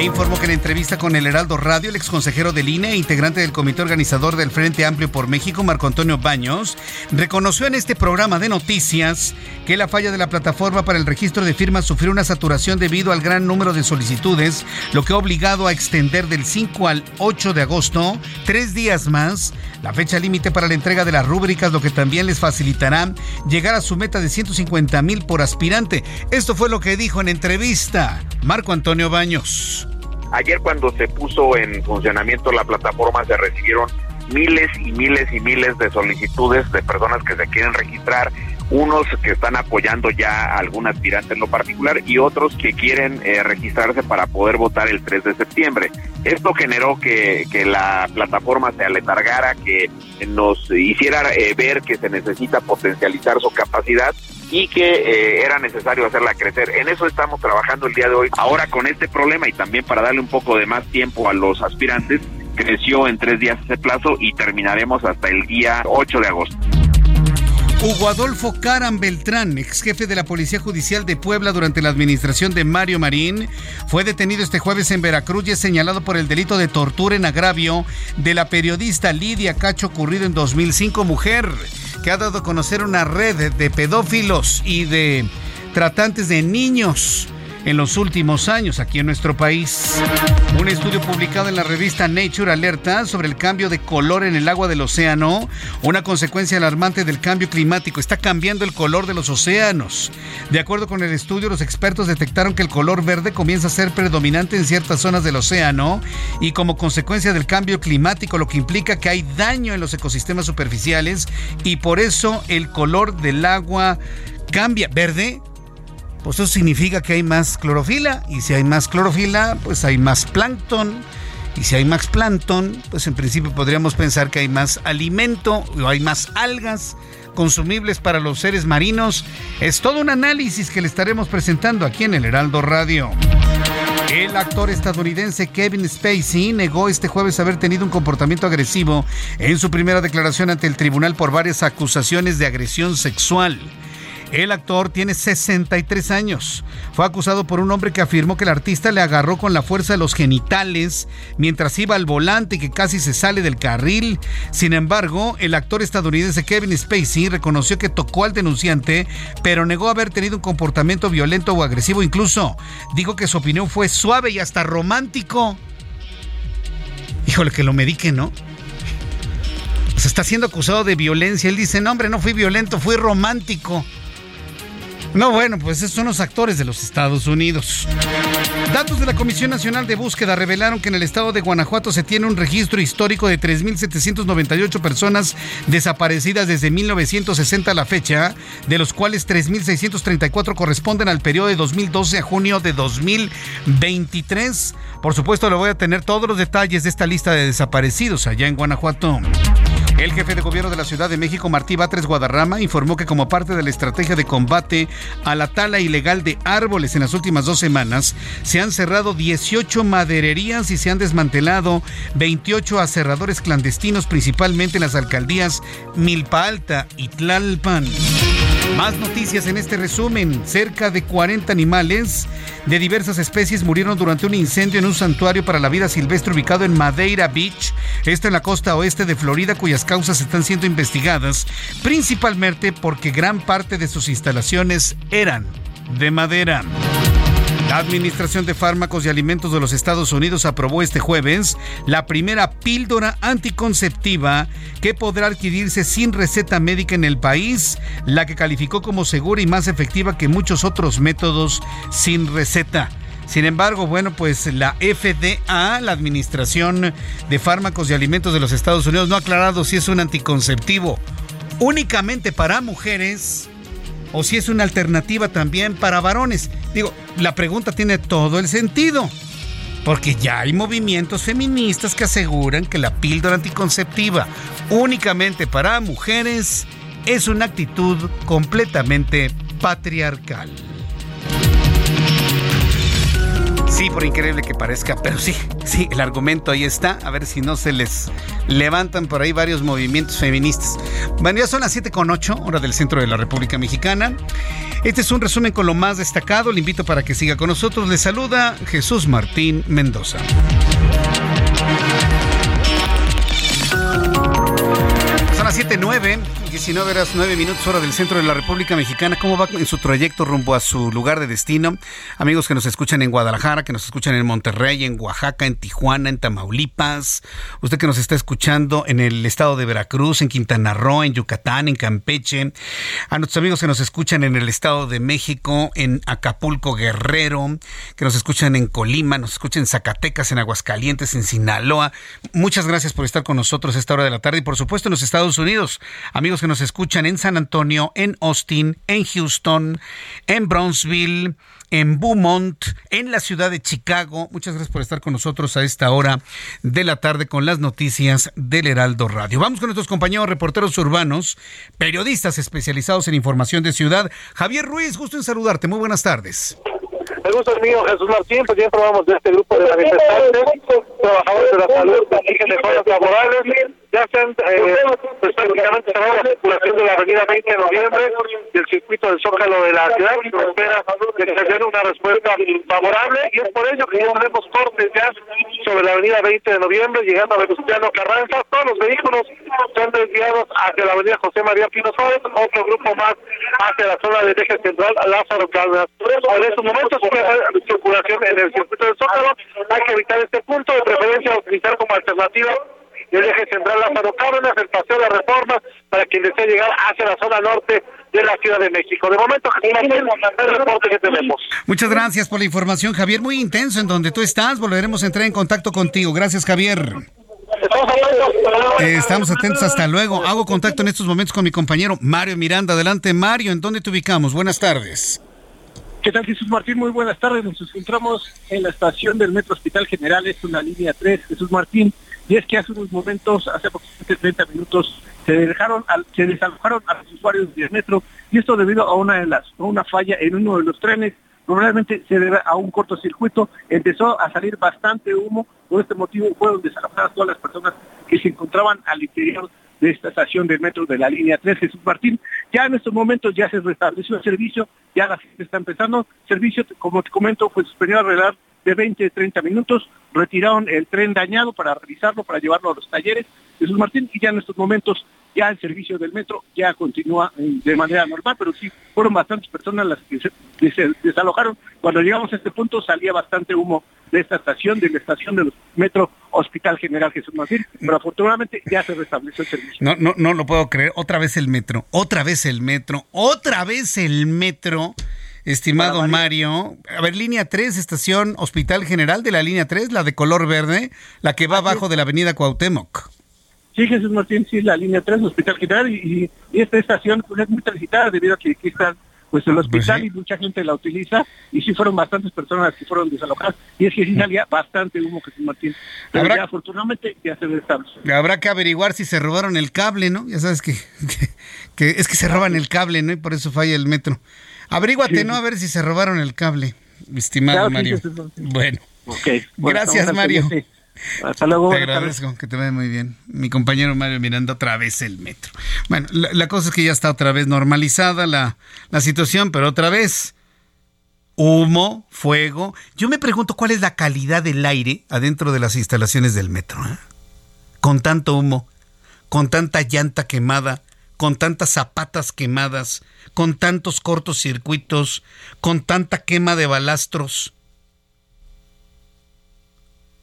Le informo que en entrevista con el Heraldo Radio, el exconsejero del INE e integrante del comité organizador del Frente Amplio por México, Marco Antonio Baños, reconoció en este programa de noticias que la falla de la plataforma para el registro de firmas sufrió una saturación debido al gran número de solicitudes, lo que ha obligado a extender del 5 al 8 de agosto, tres días más, la fecha límite para la entrega de las rúbricas, lo que también les facilitará llegar a su meta de 150 mil por aspirante. Esto fue lo que dijo en entrevista Marco Antonio Baños. Ayer cuando se puso en funcionamiento la plataforma se recibieron miles y miles y miles de solicitudes de personas que se quieren registrar unos que están apoyando ya a algún aspirante en lo particular y otros que quieren eh, registrarse para poder votar el 3 de septiembre. Esto generó que, que la plataforma se aletargara, que nos hiciera eh, ver que se necesita potencializar su capacidad y que eh, era necesario hacerla crecer. En eso estamos trabajando el día de hoy. Ahora con este problema y también para darle un poco de más tiempo a los aspirantes, creció en tres días ese plazo y terminaremos hasta el día 8 de agosto. Hugo Adolfo Caran Beltrán, ex jefe de la Policía Judicial de Puebla durante la administración de Mario Marín, fue detenido este jueves en Veracruz y es señalado por el delito de tortura en agravio de la periodista Lidia Cacho ocurrido en 2005, mujer que ha dado a conocer una red de pedófilos y de tratantes de niños en los últimos años aquí en nuestro país. Un estudio publicado en la revista Nature alerta sobre el cambio de color en el agua del océano, una consecuencia alarmante del cambio climático. Está cambiando el color de los océanos. De acuerdo con el estudio, los expertos detectaron que el color verde comienza a ser predominante en ciertas zonas del océano y como consecuencia del cambio climático, lo que implica que hay daño en los ecosistemas superficiales y por eso el color del agua cambia. Verde pues eso significa que hay más clorofila y si hay más clorofila, pues hay más plancton. Y si hay más plancton, pues en principio podríamos pensar que hay más alimento o hay más algas consumibles para los seres marinos. Es todo un análisis que le estaremos presentando aquí en el Heraldo Radio. El actor estadounidense Kevin Spacey negó este jueves haber tenido un comportamiento agresivo en su primera declaración ante el tribunal por varias acusaciones de agresión sexual. El actor tiene 63 años. Fue acusado por un hombre que afirmó que el artista le agarró con la fuerza de los genitales mientras iba al volante y que casi se sale del carril. Sin embargo, el actor estadounidense Kevin Spacey reconoció que tocó al denunciante, pero negó haber tenido un comportamiento violento o agresivo. Incluso dijo que su opinión fue suave y hasta romántico. Híjole, que lo medique, ¿no? Se está siendo acusado de violencia. Él dice, no, hombre, no fui violento, fui romántico. No, bueno, pues son los actores de los Estados Unidos. Datos de la Comisión Nacional de Búsqueda revelaron que en el estado de Guanajuato se tiene un registro histórico de 3.798 personas desaparecidas desde 1960 a la fecha, de los cuales 3.634 corresponden al periodo de 2012 a junio de 2023. Por supuesto, le voy a tener todos los detalles de esta lista de desaparecidos allá en Guanajuato. El jefe de gobierno de la Ciudad de México, Martí Batres Guadarrama, informó que como parte de la estrategia de combate a la tala ilegal de árboles en las últimas dos semanas, se han cerrado 18 madererías y se han desmantelado 28 aserradores clandestinos, principalmente en las alcaldías Milpa Alta y Tlalpan. Más noticias en este resumen. Cerca de 40 animales de diversas especies murieron durante un incendio en un santuario para la vida silvestre ubicado en Madeira Beach, esto en la costa oeste de Florida, cuyas causas están siendo investigadas, principalmente porque gran parte de sus instalaciones eran de madera. La Administración de Fármacos y Alimentos de los Estados Unidos aprobó este jueves la primera píldora anticonceptiva que podrá adquirirse sin receta médica en el país, la que calificó como segura y más efectiva que muchos otros métodos sin receta. Sin embargo, bueno, pues la FDA, la Administración de Fármacos y Alimentos de los Estados Unidos, no ha aclarado si es un anticonceptivo únicamente para mujeres o si es una alternativa también para varones. Digo, la pregunta tiene todo el sentido. Porque ya hay movimientos feministas que aseguran que la píldora anticonceptiva únicamente para mujeres es una actitud completamente patriarcal. Sí, por increíble que parezca, pero sí, sí, el argumento ahí está. A ver si no se les levantan por ahí varios movimientos feministas. Bueno, ya son las 7 con 8, hora del centro de la República Mexicana. Este es un resumen con lo más destacado. Le invito para que siga con nosotros. Le saluda Jesús Martín Mendoza. Son las 7.9, 19 horas 9 minutos hora del centro de la República Mexicana. ¿Cómo va en su trayecto rumbo a su lugar de destino? Amigos que nos escuchan en Guadalajara, que nos escuchan en Monterrey, en Oaxaca, en Tijuana, en Tamaulipas. Usted que nos está escuchando en el estado de Veracruz, en Quintana Roo, en Yucatán, en Campeche. A nuestros amigos que nos escuchan en el estado de México, en Acapulco, Guerrero, que nos escuchan en Colima, nos escuchan en Zacatecas, en Aguascalientes, en Sinaloa. Muchas gracias por estar con nosotros a esta hora de la tarde y por supuesto en los Estados Unidos. Amigos que nos escuchan en San Antonio, en Austin, en Houston, en Brownsville, en Beaumont, en la ciudad de Chicago. Muchas gracias por estar con nosotros a esta hora de la tarde con las noticias del Heraldo Radio. Vamos con nuestros compañeros reporteros urbanos, periodistas especializados en información de ciudad. Javier Ruiz, gusto en saludarte. Muy buenas tardes. El gusto es mío, Jesús Martín, pues ya informamos de este grupo de manifestantes, trabajadores de la salud, que exigen mejoras laborales, ya se han eh, pues prácticamente cerrado la circulación de la avenida 20 de noviembre y el circuito del Zócalo de la ciudad y se espera que se dé una respuesta favorable y es por ello que ya tenemos cortes ya sobre la avenida 20 de noviembre llegando a Venustiano Carranza, todos los vehículos son desviados hacia la avenida José María Pino Suárez, otro grupo más hacia la zona del eje central Lázaro Cárdenas. En estos momentos circulación en el circuito del Zócalo, hay que evitar este punto, de preferencia utilizar como alternativa el eje central Lázaro Cárdenas, el paseo de la reforma, para quien desee llegar hacia la zona norte de la Ciudad de México. De momento, el reporte que tenemos. Muchas gracias por la información, Javier. Muy intenso en donde tú estás. Volveremos a entrar en contacto contigo. Gracias, Javier. Estamos atentos. Eh, estamos atentos. Hasta luego. Hago contacto en estos momentos con mi compañero Mario Miranda. Adelante, Mario. ¿En dónde te ubicamos? Buenas tardes. ¿Qué tal, Jesús Martín? Muy buenas tardes. Nos encontramos en la estación del Metro Hospital General, es una línea 3, Jesús Martín. Y es que hace unos momentos, hace aproximadamente 30 minutos, se dejaron, se desalojaron a los usuarios del metro y esto debido a una de las, a una falla en uno de los trenes. Probablemente se debe a un cortocircuito. Empezó a salir bastante humo. Por este motivo fueron desalojadas todas las personas que se encontraban al interior de esta estación del metro de la línea 3 Jesús Martín. Ya en estos momentos ya se restableció el servicio, ya la gente está empezando. Servicio, como te comento, fue suspendido alrededor de 20, 30 minutos, retiraron el tren dañado para revisarlo, para llevarlo a los talleres Jesús Martín, y ya en estos momentos ya el servicio del metro ya continúa de manera normal, pero sí fueron bastantes personas las que se, desalojaron. Cuando llegamos a este punto salía bastante humo de esta estación, de la estación del metro Hospital General Jesús Martín, pero afortunadamente ya se restableció el servicio. No, no, no lo puedo creer. Otra vez el metro, otra vez el metro, otra vez el metro. Estimado Mario. a ver, línea 3, estación Hospital General de la línea 3, la de color verde, la que va abajo de la avenida Cuauhtémoc. Sí, Jesús Martín, sí, la línea 3, Hospital General, y, esta estación pues, es muy transitada debido a que aquí está pues el hospital y mucha gente la utiliza y sí fueron bastantes personas que fueron desalojadas y es que sí salía bastante humo Jesús Martín pero ya afortunadamente ya se restableció. Habrá que averiguar si se robaron el cable, ¿no? Ya sabes que, que, es que se roban el cable, ¿no? Y por eso falla el metro. Averíguate, ¿no? A ver si se robaron el cable, estimado Mario. bueno. Gracias, Mario. Hasta luego. Te agradezco, que te vaya muy bien. Mi compañero Mario mirando otra vez el metro. Bueno, la, cosa es que ya está otra vez normalizada la, la situación, pero otra vez humo, fuego. Yo me pregunto cuál es la calidad del aire adentro de las instalaciones del metro. ¿eh? Con tanto humo, con tanta llanta quemada, con tantas zapatas quemadas, con tantos cortocircuitos, con tanta quema de balastros.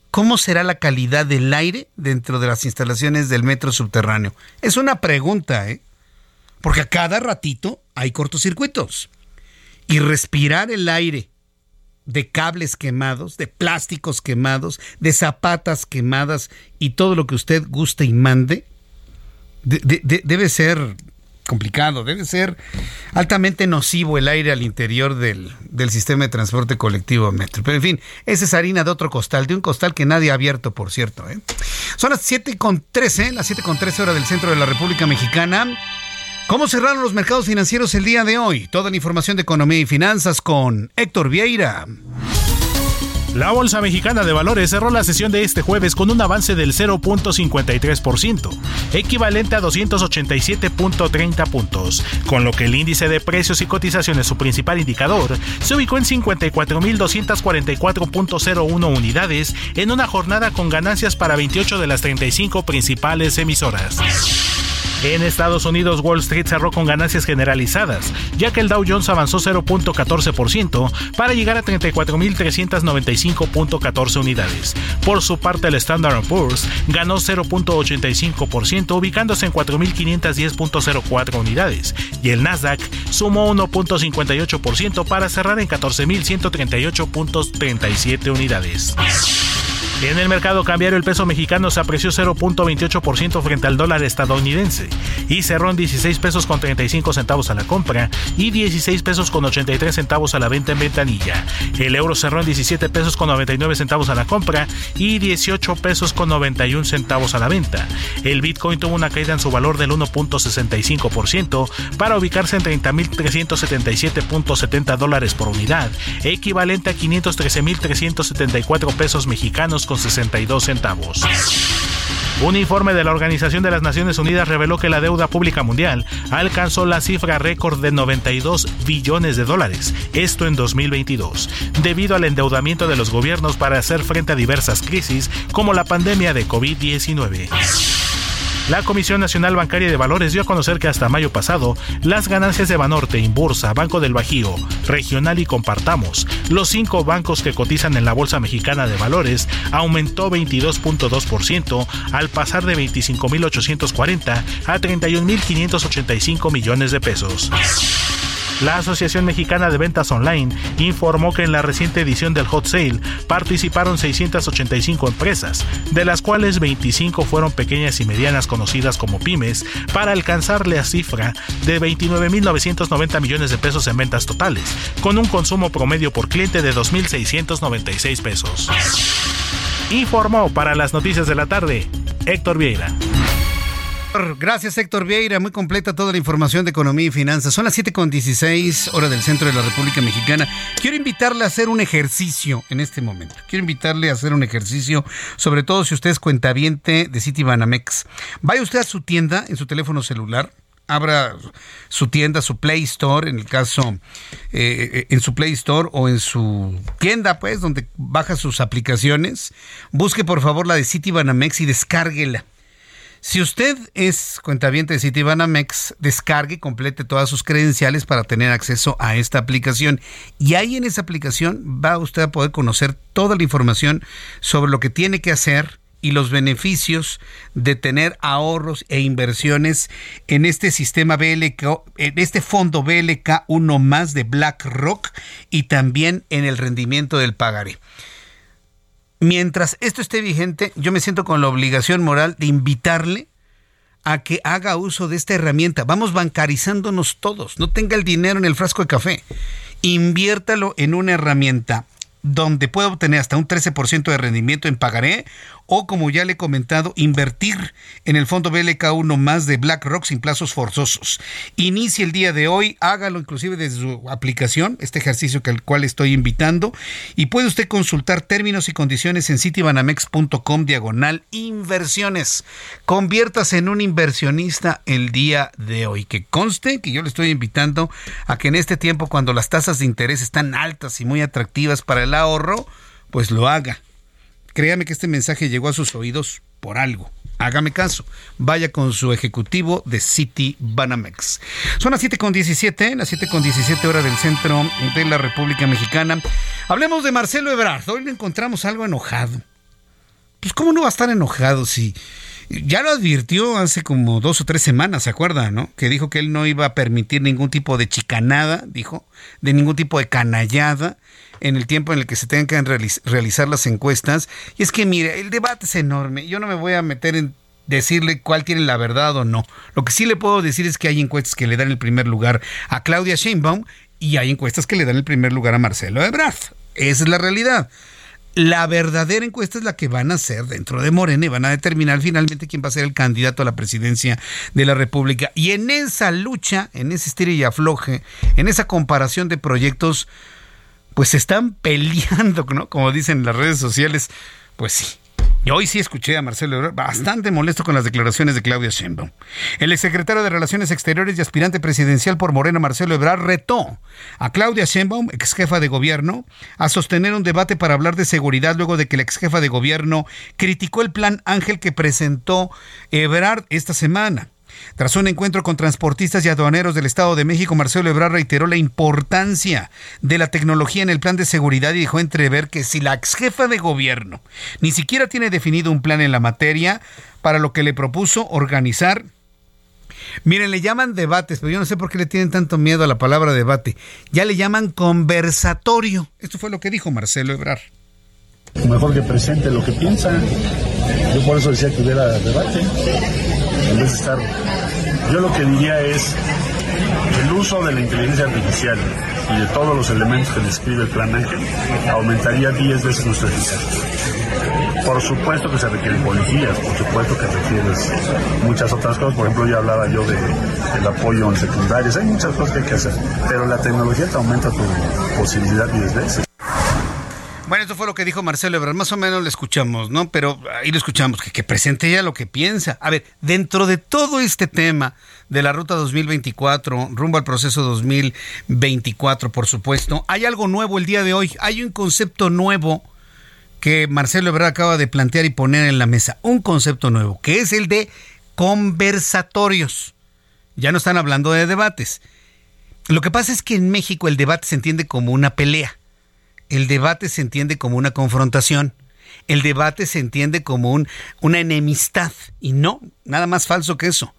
¿Cómo será la calidad del aire dentro de las instalaciones del metro subterráneo? Es una pregunta, ¿eh? Porque a cada ratito hay cortocircuitos. Y respirar el aire de cables quemados, de plásticos quemados, de zapatas quemadas y todo lo que usted guste y mande, debe ser complicado, debe ser altamente nocivo el aire al interior del, sistema de transporte colectivo metro. Pero en fin, esa es harina de otro costal, de un costal que nadie ha abierto, por cierto. ¿eh? Son las 7 con 13, las 7 con 13 horas del centro de la República Mexicana. ¿Cómo cerraron los mercados financieros el día de hoy? Toda la información de economía y finanzas con Héctor Vieira. La Bolsa Mexicana de Valores cerró la sesión de este jueves con un avance del 0.53%, equivalente a 287.30 puntos, con lo que el índice de precios y cotizaciones, su principal indicador, se ubicó en 54.244.01 unidades en una jornada con ganancias para 28 de las 35 principales emisoras. En Estados Unidos, Wall Street cerró con ganancias generalizadas, ya que el Dow Jones avanzó 0.14% para llegar a 34.395.14 unidades. Por su parte, el Standard Poor's ganó 0.85%, ubicándose en 4.510.04 unidades, y el Nasdaq sumó 1.58% para cerrar en 14.138.37 unidades. En el mercado cambiario el peso mexicano se apreció 0.28% frente al dólar estadounidense y cerró en 16 pesos con 35 centavos a la compra y 16 pesos con 83 centavos a la venta en ventanilla. El euro cerró en 17 pesos con 99 centavos a la compra y 18 pesos con 91 centavos a la venta. El Bitcoin tuvo una caída en su valor del 1.65% para ubicarse en 30.377.70 dólares por unidad, equivalente a 513.374 pesos mexicanos con 62 centavos. Un informe de la Organización de las Naciones Unidas reveló que la deuda pública mundial alcanzó la cifra récord de 92 billones de dólares, esto en 2022, debido al endeudamiento de los gobiernos para hacer frente a diversas crisis como la pandemia de COVID-19. La Comisión Nacional Bancaria de Valores dio a conocer que hasta mayo pasado, las ganancias de Banorte, Inbursa, Banco del Bajío, Regional y Compartamos, los cinco bancos que cotizan en la Bolsa Mexicana de Valores, aumentó 22.2% al pasar de 25.840 a 31.585 millones de pesos. La Asociación Mexicana de Ventas Online informó que en la reciente edición del Hot Sale participaron 685 empresas, de las cuales 25 fueron pequeñas y medianas conocidas como pymes, para alcanzar la cifra de 29.990 millones de pesos en ventas totales, con un consumo promedio por cliente de 2.696 pesos. Informó para las noticias de la tarde Héctor Vieira. Gracias Héctor Vieira, muy completa toda la información de economía y finanzas. Son las 7.16 hora del centro de la República Mexicana. Quiero invitarle a hacer un ejercicio en este momento. Quiero invitarle a hacer un ejercicio, sobre todo si usted es cuentaviente de Citibanamex. Vaya usted a su tienda en su teléfono celular, abra su tienda, su Play Store, en el caso, eh, en su Play Store o en su tienda, pues, donde baja sus aplicaciones. Busque por favor la de Citibanamex y descárguela. Si usted es cuentaviente de Citibanamex, descargue y complete todas sus credenciales para tener acceso a esta aplicación. Y ahí en esa aplicación va usted a poder conocer toda la información sobre lo que tiene que hacer y los beneficios de tener ahorros e inversiones en este sistema BLK, en este fondo BLK 1 más de BlackRock y también en el rendimiento del pagaré. Mientras esto esté vigente, yo me siento con la obligación moral de invitarle a que haga uso de esta herramienta. Vamos bancarizándonos todos. No tenga el dinero en el frasco de café. Inviértalo en una herramienta donde puede obtener hasta un 13% de rendimiento en pagaré o como ya le he comentado, invertir en el fondo BLK1 más de BlackRock sin plazos forzosos. Inicie el día de hoy, hágalo inclusive desde su aplicación, este ejercicio al cual estoy invitando, y puede usted consultar términos y condiciones en citibanamex.com diagonal inversiones. Conviértase en un inversionista el día de hoy. Que conste que yo le estoy invitando a que en este tiempo, cuando las tasas de interés están altas y muy atractivas para el ahorro, pues lo haga Créame que este mensaje llegó a sus oídos por algo. Hágame caso. Vaya con su ejecutivo de City Banamex. Son las 7.17, las 7.17 horas del centro de la República Mexicana. Hablemos de Marcelo Ebrard. Hoy le encontramos algo enojado. Pues, ¿cómo no va a estar enojado si ya lo advirtió hace como dos o tres semanas, ¿se acuerda, no? Que dijo que él no iba a permitir ningún tipo de chicanada, dijo, de ningún tipo de canallada en el tiempo en el que se tengan que realizar las encuestas. Y es que, mire, el debate es enorme. Yo no me voy a meter en decirle cuál tiene la verdad o no. Lo que sí le puedo decir es que hay encuestas que le dan el primer lugar a Claudia Sheinbaum y hay encuestas que le dan el primer lugar a Marcelo Ebrard. Esa es la realidad. La verdadera encuesta es la que van a hacer dentro de Morena y van a determinar finalmente quién va a ser el candidato a la presidencia de la República. Y en esa lucha, en ese estilo y afloje, en esa comparación de proyectos, pues están peleando, ¿no? Como dicen las redes sociales. Pues sí, y hoy sí escuché a Marcelo Ebrard bastante molesto con las declaraciones de Claudia Sheinbaum. El exsecretario de Relaciones Exteriores y aspirante presidencial por Morena, Marcelo Ebrard, retó a Claudia Sheinbaum, ex jefa de gobierno, a sostener un debate para hablar de seguridad luego de que la ex jefa de gobierno criticó el plan Ángel que presentó Ebrard esta semana. Tras un encuentro con transportistas y aduaneros del Estado de México, Marcelo Ebrard reiteró la importancia de la tecnología en el plan de seguridad y dejó entrever que si la ex jefa de gobierno ni siquiera tiene definido un plan en la materia, para lo que le propuso organizar Miren, le llaman debates, pero yo no sé por qué le tienen tanto miedo a la palabra debate. Ya le llaman conversatorio. Esto fue lo que dijo Marcelo Ebrard. Mejor que presente lo que piensa. Yo por eso decía que hubiera debate en vez de estar... Yo lo que diría es el uso de la inteligencia artificial y de todos los elementos que describe el plan Ángel aumentaría 10 veces nuestra eficacia. Por supuesto que se requieren policías, por supuesto que requieres muchas otras cosas. Por ejemplo, ya hablaba yo de, del apoyo en secundarias. Hay muchas cosas que hay que hacer, pero la tecnología te aumenta tu posibilidad 10 veces. Bueno, esto fue lo que dijo Marcelo Ebrard, más o menos lo escuchamos, ¿no? Pero ahí lo escuchamos, que, que presente ya lo que piensa. A ver, dentro de todo este tema de la ruta 2024, rumbo al proceso 2024, por supuesto, hay algo nuevo el día de hoy, hay un concepto nuevo que Marcelo Ebrard acaba de plantear y poner en la mesa, un concepto nuevo, que es el de conversatorios. Ya no están hablando de debates. Lo que pasa es que en México el debate se entiende como una pelea el debate se entiende como una confrontación. El debate se entiende como un, una enemistad. Y no, nada más falso que eso.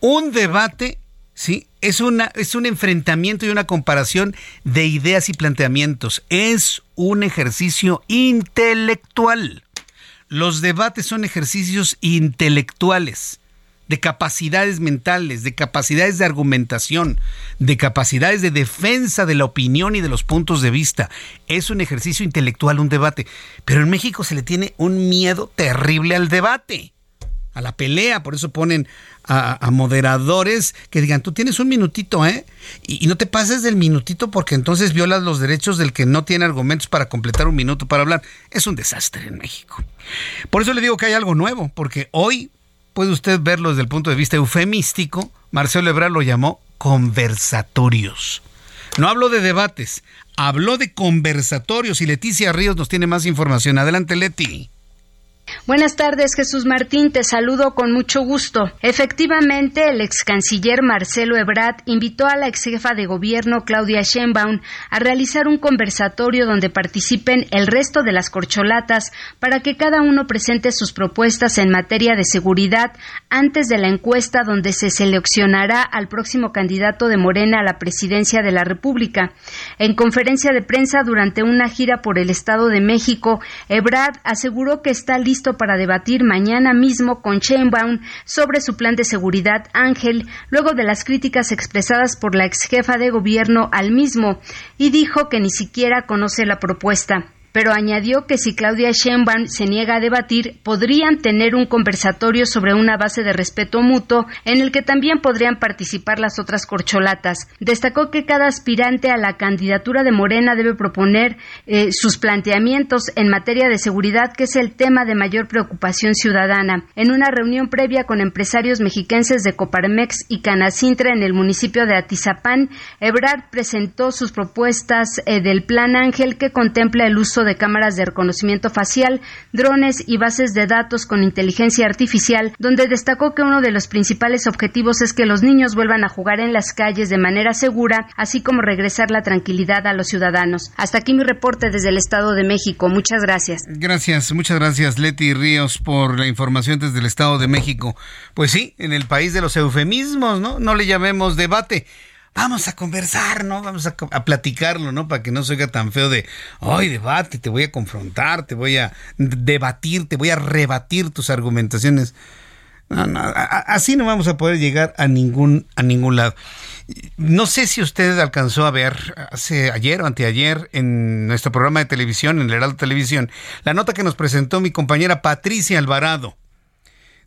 Un debate, ¿sí? Es, una, es un enfrentamiento y una comparación de ideas y planteamientos. Es un ejercicio intelectual. Los debates son ejercicios intelectuales de capacidades mentales, de capacidades de argumentación, de capacidades de defensa de la opinión y de los puntos de vista. Es un ejercicio intelectual, un debate. Pero en México se le tiene un miedo terrible al debate, a la pelea. Por eso ponen a, moderadores que digan, tú tienes un minutito, ¿eh? Y, y no te pases del minutito porque entonces violas los derechos del que no tiene argumentos para completar un minuto para hablar. Es un desastre en México. Por eso le digo que hay algo nuevo, porque hoy puede usted verlo desde el punto de vista eufemístico, Marcelo Ebrard lo llamó conversatorios. No hablo de debates, habló de conversatorios y Leticia Ríos nos tiene más información. Adelante, Leti. Buenas tardes, Jesús Martín. Te saludo con mucho gusto. Efectivamente, el ex canciller Marcelo Ebrard invitó a la ex jefa de gobierno Claudia Sheinbaum a realizar un conversatorio donde participen el resto de las corcholatas para que cada uno presente sus propuestas en materia de seguridad antes de la encuesta donde se seleccionará al próximo candidato de Morena a la presidencia de la República. En conferencia de prensa durante una gira por el Estado de México, Ebrard aseguró que está listo para debatir mañana mismo con Sheinbaum sobre su plan de seguridad Ángel, luego de las críticas expresadas por la ex jefa de gobierno al mismo, y dijo que ni siquiera conoce la propuesta pero añadió que si Claudia Sheinbaum se niega a debatir, podrían tener un conversatorio sobre una base de respeto mutuo en el que también podrían participar las otras corcholatas. Destacó que cada aspirante a la candidatura de Morena debe proponer eh, sus planteamientos en materia de seguridad, que es el tema de mayor preocupación ciudadana. En una reunión previa con empresarios mexiquenses de Coparmex y Canacintra en el municipio de Atizapán, Ebrard presentó sus propuestas eh, del Plan Ángel que contempla el uso de cámaras de reconocimiento facial, drones y bases de datos con inteligencia artificial, donde destacó que uno de los principales objetivos es que los niños vuelvan a jugar en las calles de manera segura, así como regresar la tranquilidad a los ciudadanos. Hasta aquí mi reporte desde el Estado de México. Muchas gracias. Gracias, muchas gracias Leti Ríos por la información desde el Estado de México. Pues sí, en el país de los eufemismos, ¿no? No le llamemos debate vamos a conversar, ¿no? Vamos a, platicarlo, ¿no? Para que no se oiga tan feo de, ay, debate, te voy a confrontar, te voy a debatir, te voy a rebatir tus argumentaciones. Así no vamos a poder llegar a ningún, a ningún lado. No sé si usted alcanzó a ver hace ayer o anteayer en nuestro programa de televisión, en el Heraldo Televisión, la nota que nos presentó mi compañera Patricia Alvarado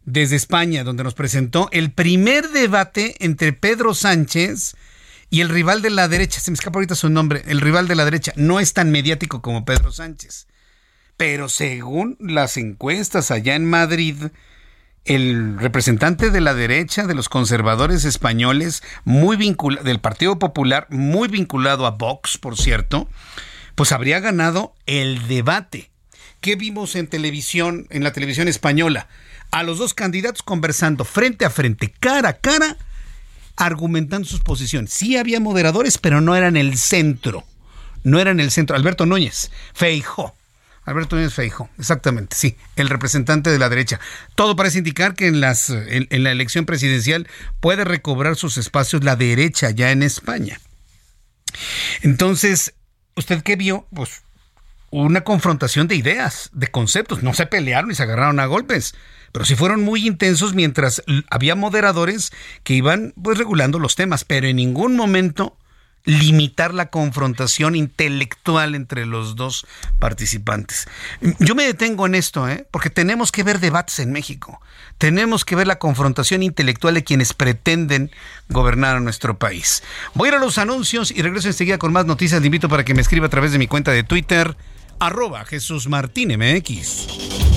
desde España, donde nos presentó el primer debate entre Pedro Sánchez el rival de la derecha, se me escapa ahorita su nombre, el rival de la derecha no es tan mediático como Pedro Sánchez. Pero según las encuestas allá en Madrid, el representante de la derecha, de los conservadores españoles, muy vinculado, del Partido Popular, muy vinculado a Vox, por cierto, pues habría ganado el debate. ¿Qué vimos en televisión, en la televisión española? A los dos candidatos conversando frente a frente, cara a cara, argumentando sus posiciones. Sí había moderadores, pero no eran el centro. No eran el centro. Alberto Núñez, Feijó. Alberto Núñez Feijo, exactamente, sí, el representante de la derecha. Todo parece indicar que en, las, en, la elección presidencial puede recobrar sus espacios la derecha ya en España. Entonces, ¿usted qué vio? Pues una confrontación de ideas, de conceptos. No se pelearon y se agarraron a golpes pero sí fueron muy intensos mientras había moderadores que iban pues regulando los temas, pero en ningún momento limitar la confrontación intelectual entre los dos participantes. Yo me detengo en esto, ¿eh? porque tenemos que ver debates en México. Tenemos que ver la confrontación intelectual de quienes pretenden gobernar a nuestro país. Voy a ir a los anuncios y regreso enseguida con más noticias. Le invito para que me escriba a través de mi cuenta de Twitter, arroba Jesús Martín MX.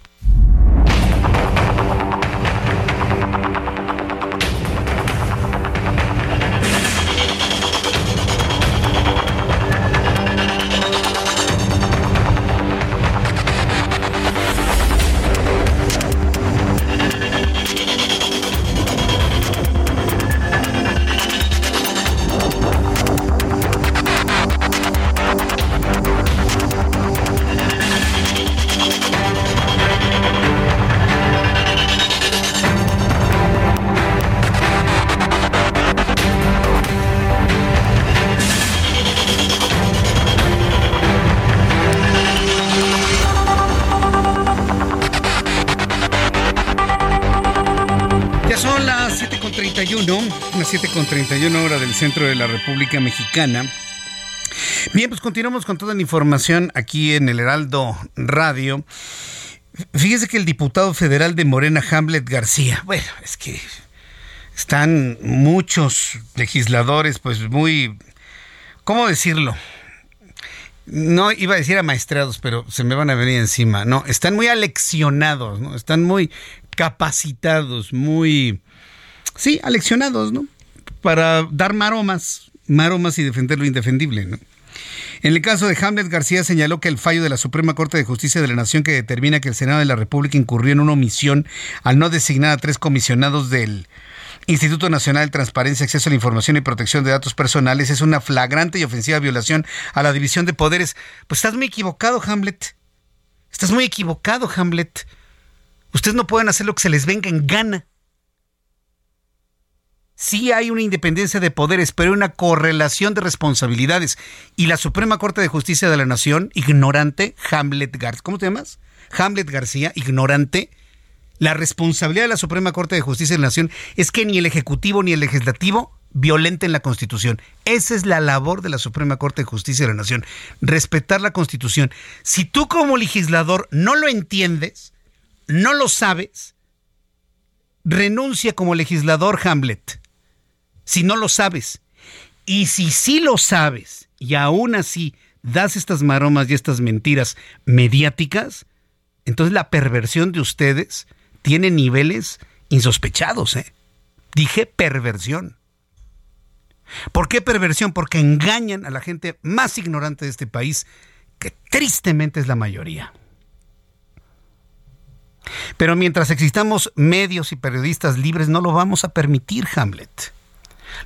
Centro de la República Mexicana. Bien, pues continuamos con toda la información aquí en el Heraldo Radio. Fíjese que el diputado federal de Morena, Hamlet García, bueno, es que están muchos legisladores, pues muy, ¿cómo decirlo? No iba a decir amaestrados, pero se me van a venir encima. No, están muy aleccionados, ¿no? Están muy capacitados, muy sí, aleccionados, ¿no? Para dar maromas, maromas y defender lo indefendible, ¿no? En el caso de Hamlet García señaló que el fallo de la Suprema Corte de Justicia de la Nación que determina que el Senado de la República incurrió en una omisión al no designar a tres comisionados del Instituto Nacional de Transparencia, Acceso a la Información y Protección de Datos Personales es una flagrante y ofensiva violación a la división de poderes. Pues estás muy equivocado, Hamlet. Estás muy equivocado, Hamlet. Ustedes no pueden hacer lo que se les venga en gana sí hay una independencia de poderes, pero hay una correlación de responsabilidades. Y la Suprema Corte de Justicia de la Nación, ignorante, Hamlet García, ¿cómo te llamas? Hamlet García, ignorante. La responsabilidad de la Suprema Corte de Justicia de la Nación es que ni el Ejecutivo ni el Legislativo violenten la Constitución. Esa es la labor de la Suprema Corte de Justicia de la Nación, respetar la Constitución. Si tú como legislador no lo entiendes, no lo sabes, renuncia como legislador Hamlet si no lo sabes. Y si sí lo sabes y aún así das estas maromas y estas mentiras mediáticas, entonces la perversión de ustedes tiene niveles insospechados. ¿eh? Dije perversión. ¿Por qué perversión? Porque engañan a la gente más ignorante de este país, que tristemente es la mayoría. Pero mientras existamos medios y periodistas libres, no lo vamos a permitir, Hamlet.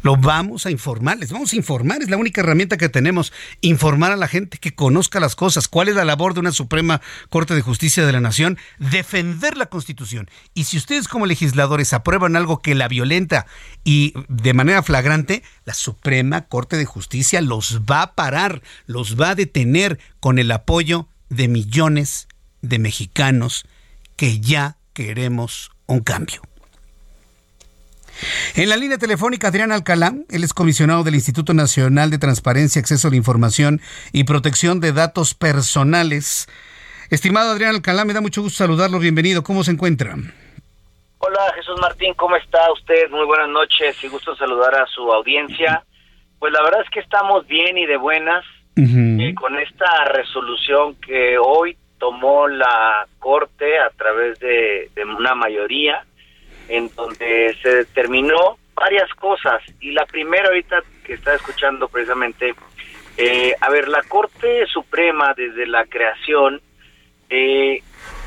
Lo vamos a informar, les vamos a informar, es la única herramienta que tenemos, informar a la gente que conozca las cosas. ¿Cuál es la labor de una Suprema Corte de Justicia de la Nación? Defender la Constitución. Y si ustedes como legisladores aprueban algo que la violenta y de manera flagrante, la Suprema Corte de Justicia los va a parar, los va a detener con el apoyo de millones de mexicanos que ya queremos un cambio. En la línea telefónica, Adrián Alcalá, él es comisionado del Instituto Nacional de Transparencia, Acceso a la Información y Protección de Datos Personales. Estimado Adrián Alcalá, me da mucho gusto saludarlo. Bienvenido. ¿Cómo se encuentra? Hola Jesús Martín, ¿cómo está usted? Muy buenas noches y gusto saludar a su audiencia. Pues la verdad es que estamos bien y de buenas eh, con esta resolución que hoy tomó la Corte a través de una mayoría en donde se determinó varias cosas. Y la primera ahorita que está escuchando precisamente, eh, a ver, la Corte Suprema desde la creación, eh,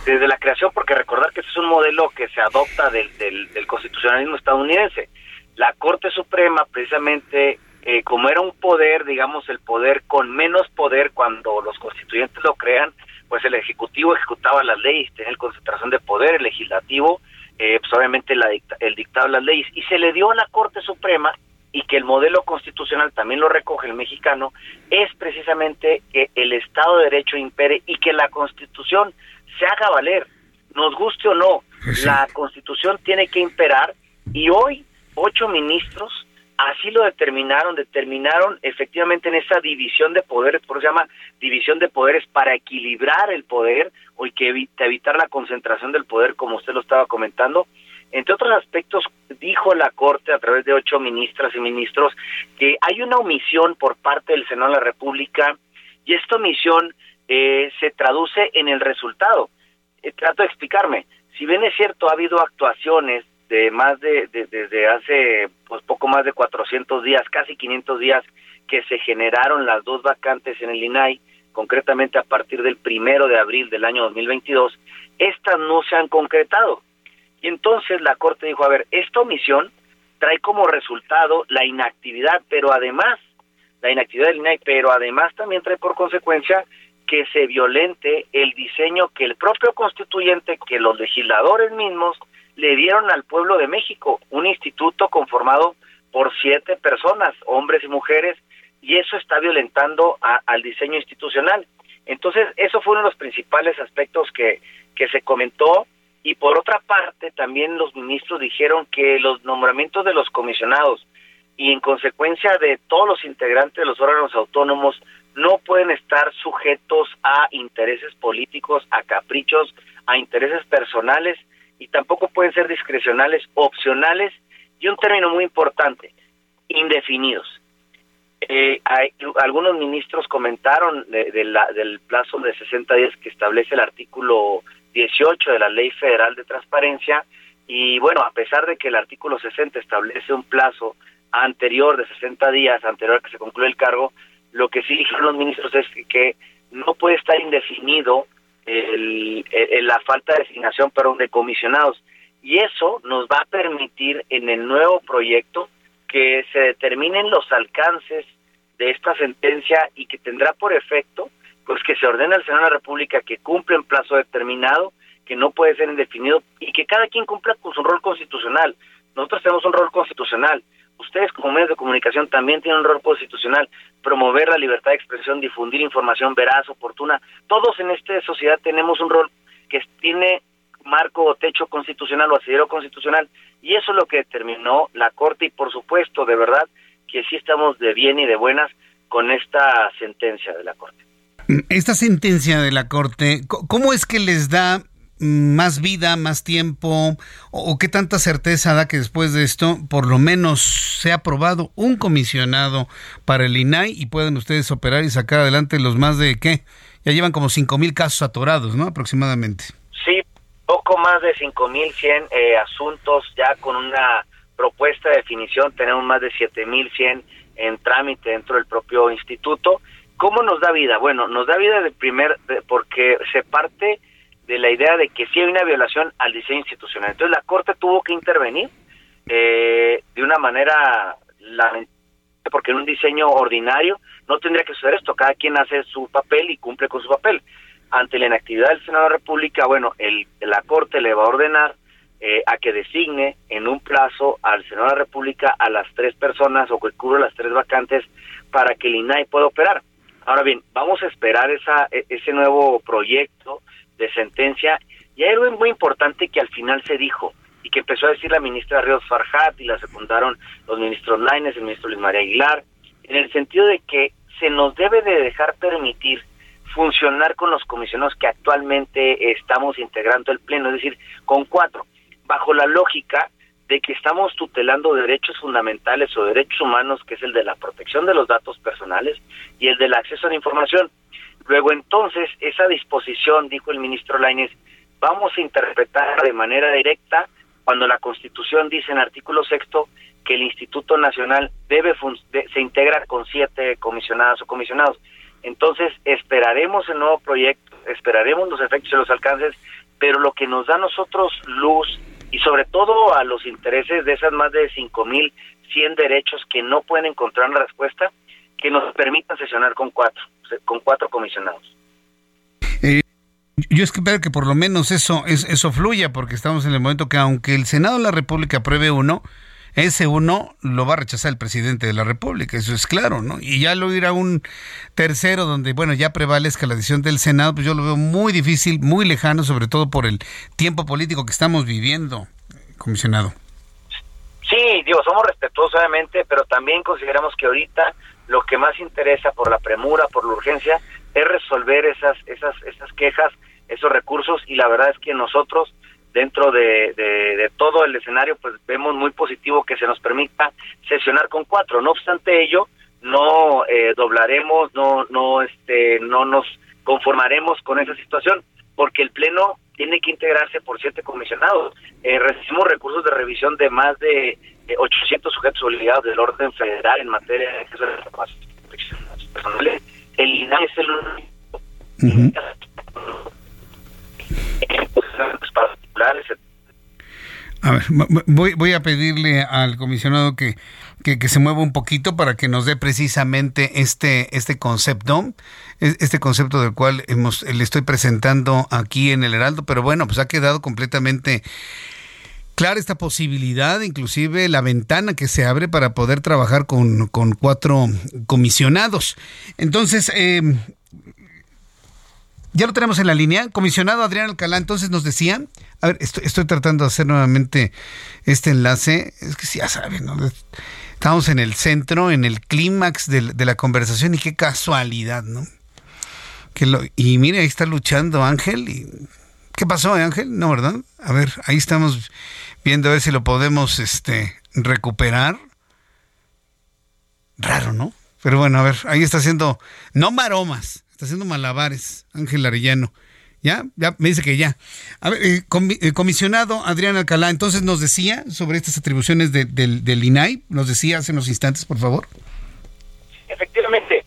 desde la creación, porque recordar que este es un modelo que se adopta del, del, constitucionalismo estadounidense, la Corte Suprema precisamente eh, como era un poder, digamos, el poder con menos poder cuando los constituyentes lo crean, pues el Ejecutivo ejecutaba las leyes, tenía concentración de poder, el Legislativo eh, pues obviamente la el dictado de las leyes, y se le dio a la Corte Suprema, y que el modelo constitucional también lo recoge el mexicano, es precisamente que el Estado de Derecho impere y que la Constitución se haga valer, nos guste o no, pues la Constitución tiene que imperar, y hoy ocho ministros así lo determinaron, determinaron efectivamente en esa división de poderes, por eso se llama división de poderes para equilibrar el poder o que evitar la concentración del poder, como usted lo estaba comentando. Entre otros aspectos, dijo la Corte a través de ocho ministras y ministros que hay una omisión por parte del Senado de la República y esta omisión eh, se traduce en el resultado. Eh, trato de explicarme. Si bien es cierto, ha habido actuaciones de más de, desde hace pues poco más de 400 días, casi 500 días que se generaron las dos vacantes en el INAI, concretamente a partir del primero de abril del año 2022, estas no se han concretado. Y entonces la Corte dijo, a ver, esta omisión trae como resultado la inactividad, pero además, la inactividad del INAI, pero además también trae por consecuencia que se violente el diseño que el propio constituyente, que los legisladores mismos le dieron al pueblo de México un instituto conformado por siete personas, hombres y mujeres, y eso está violentando al diseño institucional. Entonces, eso fue uno de los principales aspectos que, que se comentó. Y por otra parte, también los ministros dijeron que los nombramientos de los comisionados y en consecuencia de todos los integrantes de los órganos autónomos no pueden estar sujetos a intereses políticos, a caprichos, a intereses personales y tampoco pueden ser discrecionales, opcionales y un término muy importante, indefinidos. Eh, hay, algunos ministros comentaron de, del plazo de 60 días que establece el artículo 18 de la Ley Federal de Transparencia y bueno, a pesar de que el artículo 60 establece un plazo anterior de 60 días, anterior a que se concluya el cargo, lo que sí dijeron los ministros es que no puede estar indefinido el, la falta de designación, perdón, de comisionados. Y eso nos va a permitir en el nuevo proyecto que se determinen los alcances de esta sentencia y que tendrá por efecto pues que se ordena al Senado de la República que cumple en plazo determinado, que no puede ser indefinido y que cada quien cumpla con su rol constitucional. Nosotros tenemos un rol constitucional, ustedes como medios de comunicación también tienen un rol constitucional, promover la libertad de expresión, difundir información veraz, oportuna. Todos en esta sociedad tenemos un rol que tiene marco o techo constitucional o asidero constitucional y eso es lo que determinó la Corte y por supuesto, de verdad, que sí estamos de bien y de buenas con esta sentencia de la Corte. Esta sentencia de la Corte, ¿cómo es que les da más vida, más tiempo, o, qué tanta certeza da que después de esto, por lo menos se ha aprobado un comisionado para el INAI y pueden ustedes operar y sacar adelante los más de qué? Ya llevan como cinco mil casos atorados, ¿no? Aproximadamente. Sí, poco más de cinco mil cien eh, asuntos ya con una propuesta de definición, tenemos más de siete mil cien en trámite dentro del propio instituto. ¿Cómo nos da vida? Bueno, nos da vida de primer, porque se parte de la idea de que sí hay una violación al diseño institucional. Entonces la Corte tuvo que intervenir eh, de una manera porque en un diseño ordinario no tendría que suceder esto, cada quien hace su papel y cumple con su papel. Ante la inactividad del Senado de la República, bueno, el, la Corte le va a ordenar eh, a que designe en un plazo al Senado de la República a las tres personas o que cubra las tres vacantes para que el INAI pueda operar. Ahora bien, vamos a esperar esa, e, ese nuevo proyecto de sentencia y hay algo muy importante que al final se dijo y que empezó a decir la ministra Ríos Farhat y la secundaron los ministros Laines, el ministro Luis María Aguilar, en el sentido de que se nos debe de dejar permitir funcionar con los comisionados que actualmente estamos integrando el Pleno, es decir, con cuatro bajo la lógica de que estamos tutelando derechos fundamentales o derechos humanos, que es el de la protección de los datos personales y el del acceso a la información. Luego entonces, esa disposición, dijo el ministro Lainez, vamos a interpretar de manera directa cuando la Constitución dice en artículo sexto que el Instituto Nacional debe se integra con siete comisionadas o comisionados. Entonces, esperaremos el nuevo proyecto, esperaremos los efectos y los alcances, pero lo que nos da a nosotros luz y sobre todo a los intereses de esas más de 5.100 derechos que no pueden encontrar una respuesta, que nos permitan sesionar con cuatro, con cuatro comisionados. Eh, yo espero que por lo menos eso, eso fluya, porque estamos en el momento que aunque el Senado de la República apruebe uno, ese uno lo va a rechazar el presidente de la República, eso es claro, ¿no? Y ya lo irá un tercero donde, bueno, ya prevalezca la decisión del Senado, pues yo lo veo muy difícil, muy lejano, sobre todo por el tiempo político que estamos viviendo, comisionado. Sí, digo, somos respetuosos obviamente, pero también consideramos que ahorita lo que más interesa por la premura, por la urgencia, es resolver esas, esas, esas quejas, esos recursos, y la verdad es que nosotros dentro de, de, todo el escenario, pues vemos muy positivo que se nos permita sesionar con cuatro. No obstante ello, no eh, doblaremos, no, no, este, no nos conformaremos con esa situación, porque el pleno tiene que integrarse por siete comisionados. Eh, recibimos recursos de revisión de más de 800 sujetos obligados del orden federal en materia de acceso a las personales. El INAI es el único a ver, voy, voy a pedirle al comisionado que, que, se mueva un poquito para que nos dé precisamente este, este concepto, este concepto del cual hemos, le estoy presentando aquí en el Heraldo, pero bueno, pues ha quedado completamente clara esta posibilidad, inclusive la ventana que se abre para poder trabajar con, con cuatro comisionados. Entonces, eh, ya lo tenemos en la línea. Comisionado Adrián Alcalá, entonces nos decía, a ver, estoy, tratando de hacer nuevamente este enlace, es que ya saben, ¿no? Estamos en el centro, en el clímax de, la conversación y qué casualidad, ¿no? Que y mire, ahí está luchando Ángel. Y, ¿Qué pasó, Ángel? No, ¿verdad? A ver, ahí estamos viendo a ver si lo podemos este, recuperar. Raro, ¿no? Pero bueno, a ver, ahí está haciendo, no maromas, Está haciendo malabares, Ángel Arellano. ¿Ya? Ya me dice que ya. A ver, eh, eh, comisionado Adrián Alcalá, entonces nos decía sobre estas atribuciones del INAI, nos decía hace unos instantes, por favor. Efectivamente,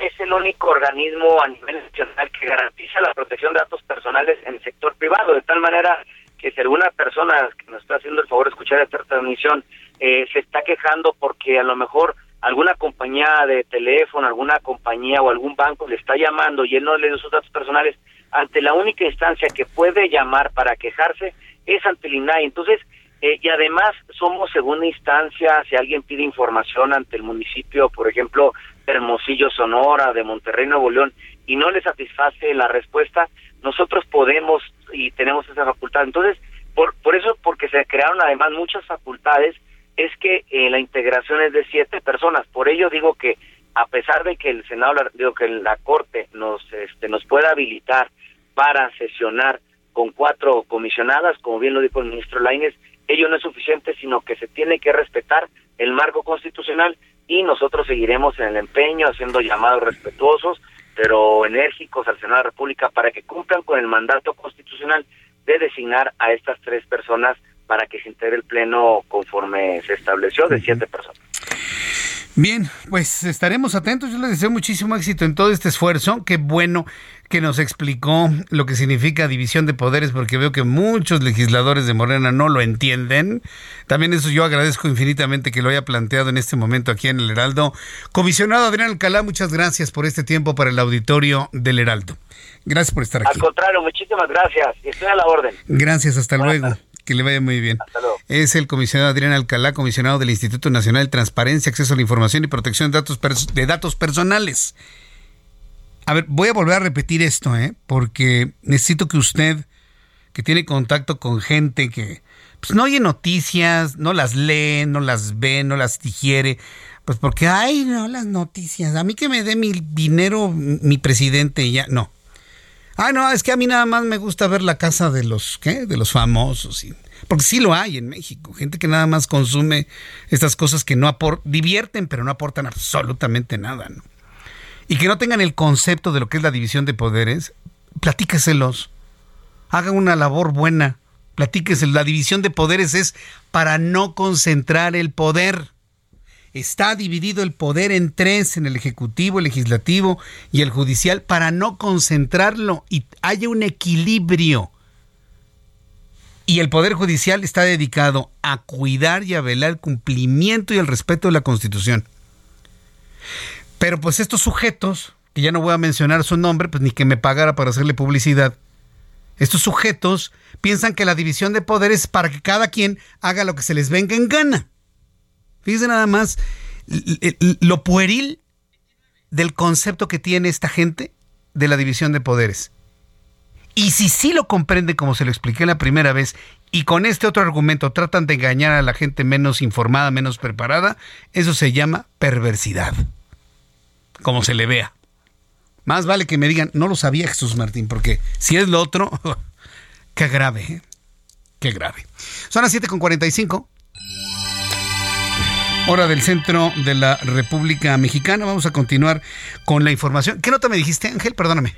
es el único organismo a nivel nacional que garantiza la protección de datos personales en el sector privado, de tal manera que si alguna persona que nos está haciendo el favor de escuchar esta transmisión eh, se está quejando porque a lo mejor alguna compañía de teléfono, alguna compañía o algún banco le está llamando y él no le dio sus datos personales, ante la única instancia que puede llamar para quejarse es ante el INAI. Entonces, eh, y además somos segunda instancia, si alguien pide información ante el municipio, por ejemplo, Hermosillo, Sonora, de Monterrey, Nuevo León, y no le satisface la respuesta, nosotros podemos y tenemos esa facultad. Entonces, por, por eso, porque se crearon además muchas facultades, es que eh, la integración es de siete personas. Por ello digo que a pesar de que el Senado, digo que la Corte nos, este, nos pueda habilitar para sesionar con cuatro comisionadas, como bien lo dijo el ministro Lainez, ello no es suficiente, sino que se tiene que respetar el marco constitucional y nosotros seguiremos en el empeño haciendo llamados respetuosos, pero enérgicos al Senado de la República para que cumplan con el mandato constitucional de designar a estas tres personas para que se integre el Pleno conforme se estableció de siete personas. Bien, pues estaremos atentos. Yo les deseo muchísimo éxito en todo este esfuerzo. Qué bueno que nos explicó lo que significa división de poderes, porque veo que muchos legisladores de Morena no lo entienden. También eso yo agradezco infinitamente que lo haya planteado en este momento aquí en el Heraldo. Comisionado Adrián Alcalá, muchas gracias por este tiempo para el auditorio del Heraldo. Gracias por estar aquí. Al contrario, muchísimas gracias. Estoy a la orden. Gracias, hasta luego. Que le vaya muy bien. Es el comisionado Adrián Alcalá, comisionado del Instituto Nacional de Transparencia, Acceso a la Información y Protección de Datos, de datos Personales. A ver, voy a volver a repetir esto, ¿eh? porque necesito que usted, que tiene contacto con gente que pues, no oye noticias, no las lee, no las ve, no las digiere, pues porque, ay, no, las noticias, a mí que me dé mi dinero mi presidente y ya, no. Ah, no, es que a mí nada más me gusta ver la casa de los, ¿qué? De los famosos. Y, porque sí lo hay en México. Gente que nada más consume estas cosas que no aportan, divierten, pero no aportan absolutamente nada. Y que no tengan el concepto de lo que es la división de poderes, platíqueselos. Hagan una labor buena. Platíqueselos. La división de poderes es para no concentrar el poder. Está dividido el poder en tres, en el Ejecutivo, el Legislativo y el Judicial, para no concentrarlo y haya un equilibrio. Y el Poder Judicial está dedicado a cuidar y a velar el cumplimiento y el respeto de la Constitución. Pero pues estos sujetos, que ya no voy a mencionar su nombre, pues ni que me pagara para hacerle publicidad, estos sujetos piensan que la división de poderes es para que cada quien haga lo que se les venga en gana. Fíjense nada más lo pueril del concepto que tiene esta gente de la división de poderes. Y si sí lo comprende como se lo expliqué la primera vez y con este otro argumento tratan de engañar a la gente menos informada, menos preparada, eso se llama perversidad. Como se le vea. Más vale que me digan, no lo sabía Jesús Martín, porque si es lo otro, qué grave, ¿eh? qué grave. Son las 7.45 hora del centro de la República Mexicana. Vamos a continuar con la información. ¿Qué nota me dijiste, Ángel? Perdóname.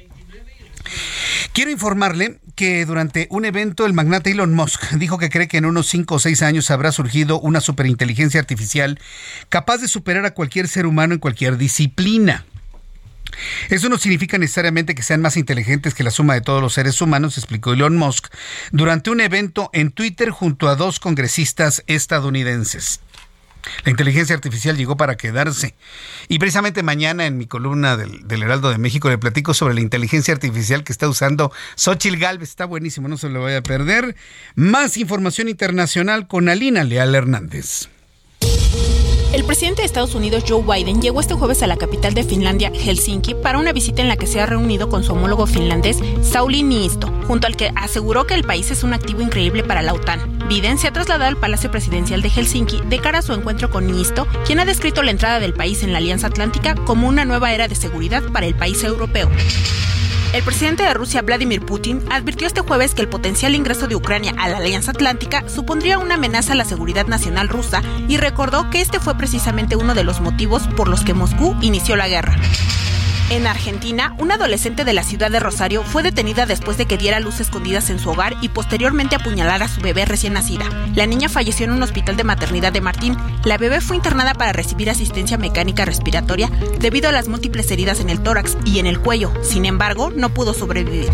Quiero informarle que durante un evento el magnate Elon Musk dijo que cree que en unos 5 o 6 años habrá surgido una superinteligencia artificial capaz de superar a cualquier ser humano en cualquier disciplina. Eso no significa necesariamente que sean más inteligentes que la suma de todos los seres humanos, explicó Elon Musk durante un evento en Twitter junto a dos congresistas estadounidenses. La inteligencia artificial llegó para quedarse. Y precisamente mañana en mi columna del, Heraldo de México le platico sobre la inteligencia artificial que está usando Xochil Galvez. Está buenísimo, no se lo vaya a perder. Más información internacional con Alina Leal Hernández. El presidente de Estados Unidos, Joe Biden, llegó este jueves a la capital de Finlandia, Helsinki, para una visita en la que se ha reunido con su homólogo finlandés, Sauli Niisto, junto al que aseguró que el país es un activo increíble para la OTAN. Biden se ha trasladado al Palacio Presidencial de Helsinki de cara a su encuentro con Niisto, quien ha descrito la entrada del país en la Alianza Atlántica como una nueva era de seguridad para el país europeo. El presidente de Rusia, Vladimir Putin, advirtió este jueves que el potencial ingreso de Ucrania a la Alianza Atlántica supondría una amenaza a la seguridad nacional rusa y recordó que este fue precisamente uno de los motivos por los que Moscú inició la guerra. En Argentina, una adolescente de la ciudad de Rosario fue detenida después de que diera luz escondidas en su hogar y posteriormente apuñalara a su bebé recién nacida. La niña falleció en un hospital de maternidad de Martín. La bebé fue internada para recibir asistencia mecánica respiratoria debido a las múltiples heridas en el tórax y en el cuello. Sin embargo, no pudo sobrevivir.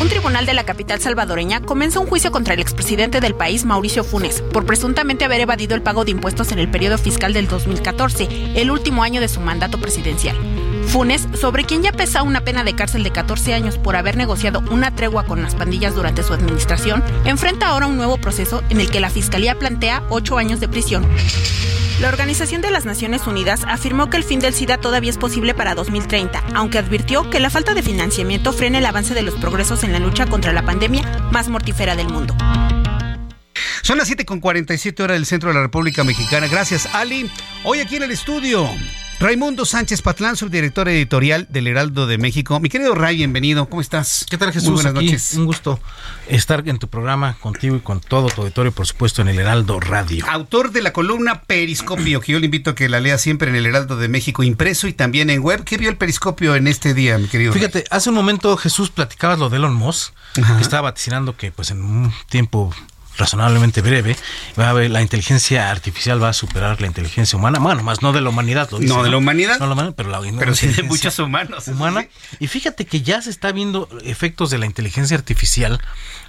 Un tribunal de la capital salvadoreña comenzó un juicio contra el expresidente del país, Mauricio Funes, por presuntamente haber evadido el pago de impuestos en el periodo fiscal del 2014, el último año de su mandato presidencial. Funes, sobre quien ya pesa una pena de cárcel de 14 años por haber negociado una tregua con las pandillas durante su administración, enfrenta ahora un nuevo proceso en el que la Fiscalía plantea 8 años de prisión. La Organización de las Naciones Unidas afirmó que el fin del SIDA todavía es posible para 2030, aunque advirtió que la falta de financiamiento frena el avance de los progresos en la lucha contra la pandemia más mortífera del mundo. Son las 7.47 horas del centro de la República Mexicana. Gracias, Ali. Hoy aquí en el estudio. Raimundo Sánchez Patlán, subdirector editorial del Heraldo de México. Mi querido Ray, bienvenido. ¿Cómo estás? ¿Qué tal, Jesús? Muy buenas noches. Un gusto estar en tu programa contigo y con todo tu auditorio, por supuesto, en el Heraldo Radio. Autor de la columna Periscopio, que yo le invito a que la lea siempre en el Heraldo de México, impreso y también en web. ¿Qué vio el Periscopio en este día, mi querido? Fíjate, hace un momento, Jesús, platicabas lo de Elon Musk, que estaba vaticinando que pues en un tiempo razonablemente breve, va a haber, la inteligencia artificial va a superar la inteligencia humana, bueno, más no de la humanidad, lo no de la humanidad, no, la pero, la, pero sí de muchos humanos. Humana. Y fíjate que ya se está viendo efectos de la inteligencia artificial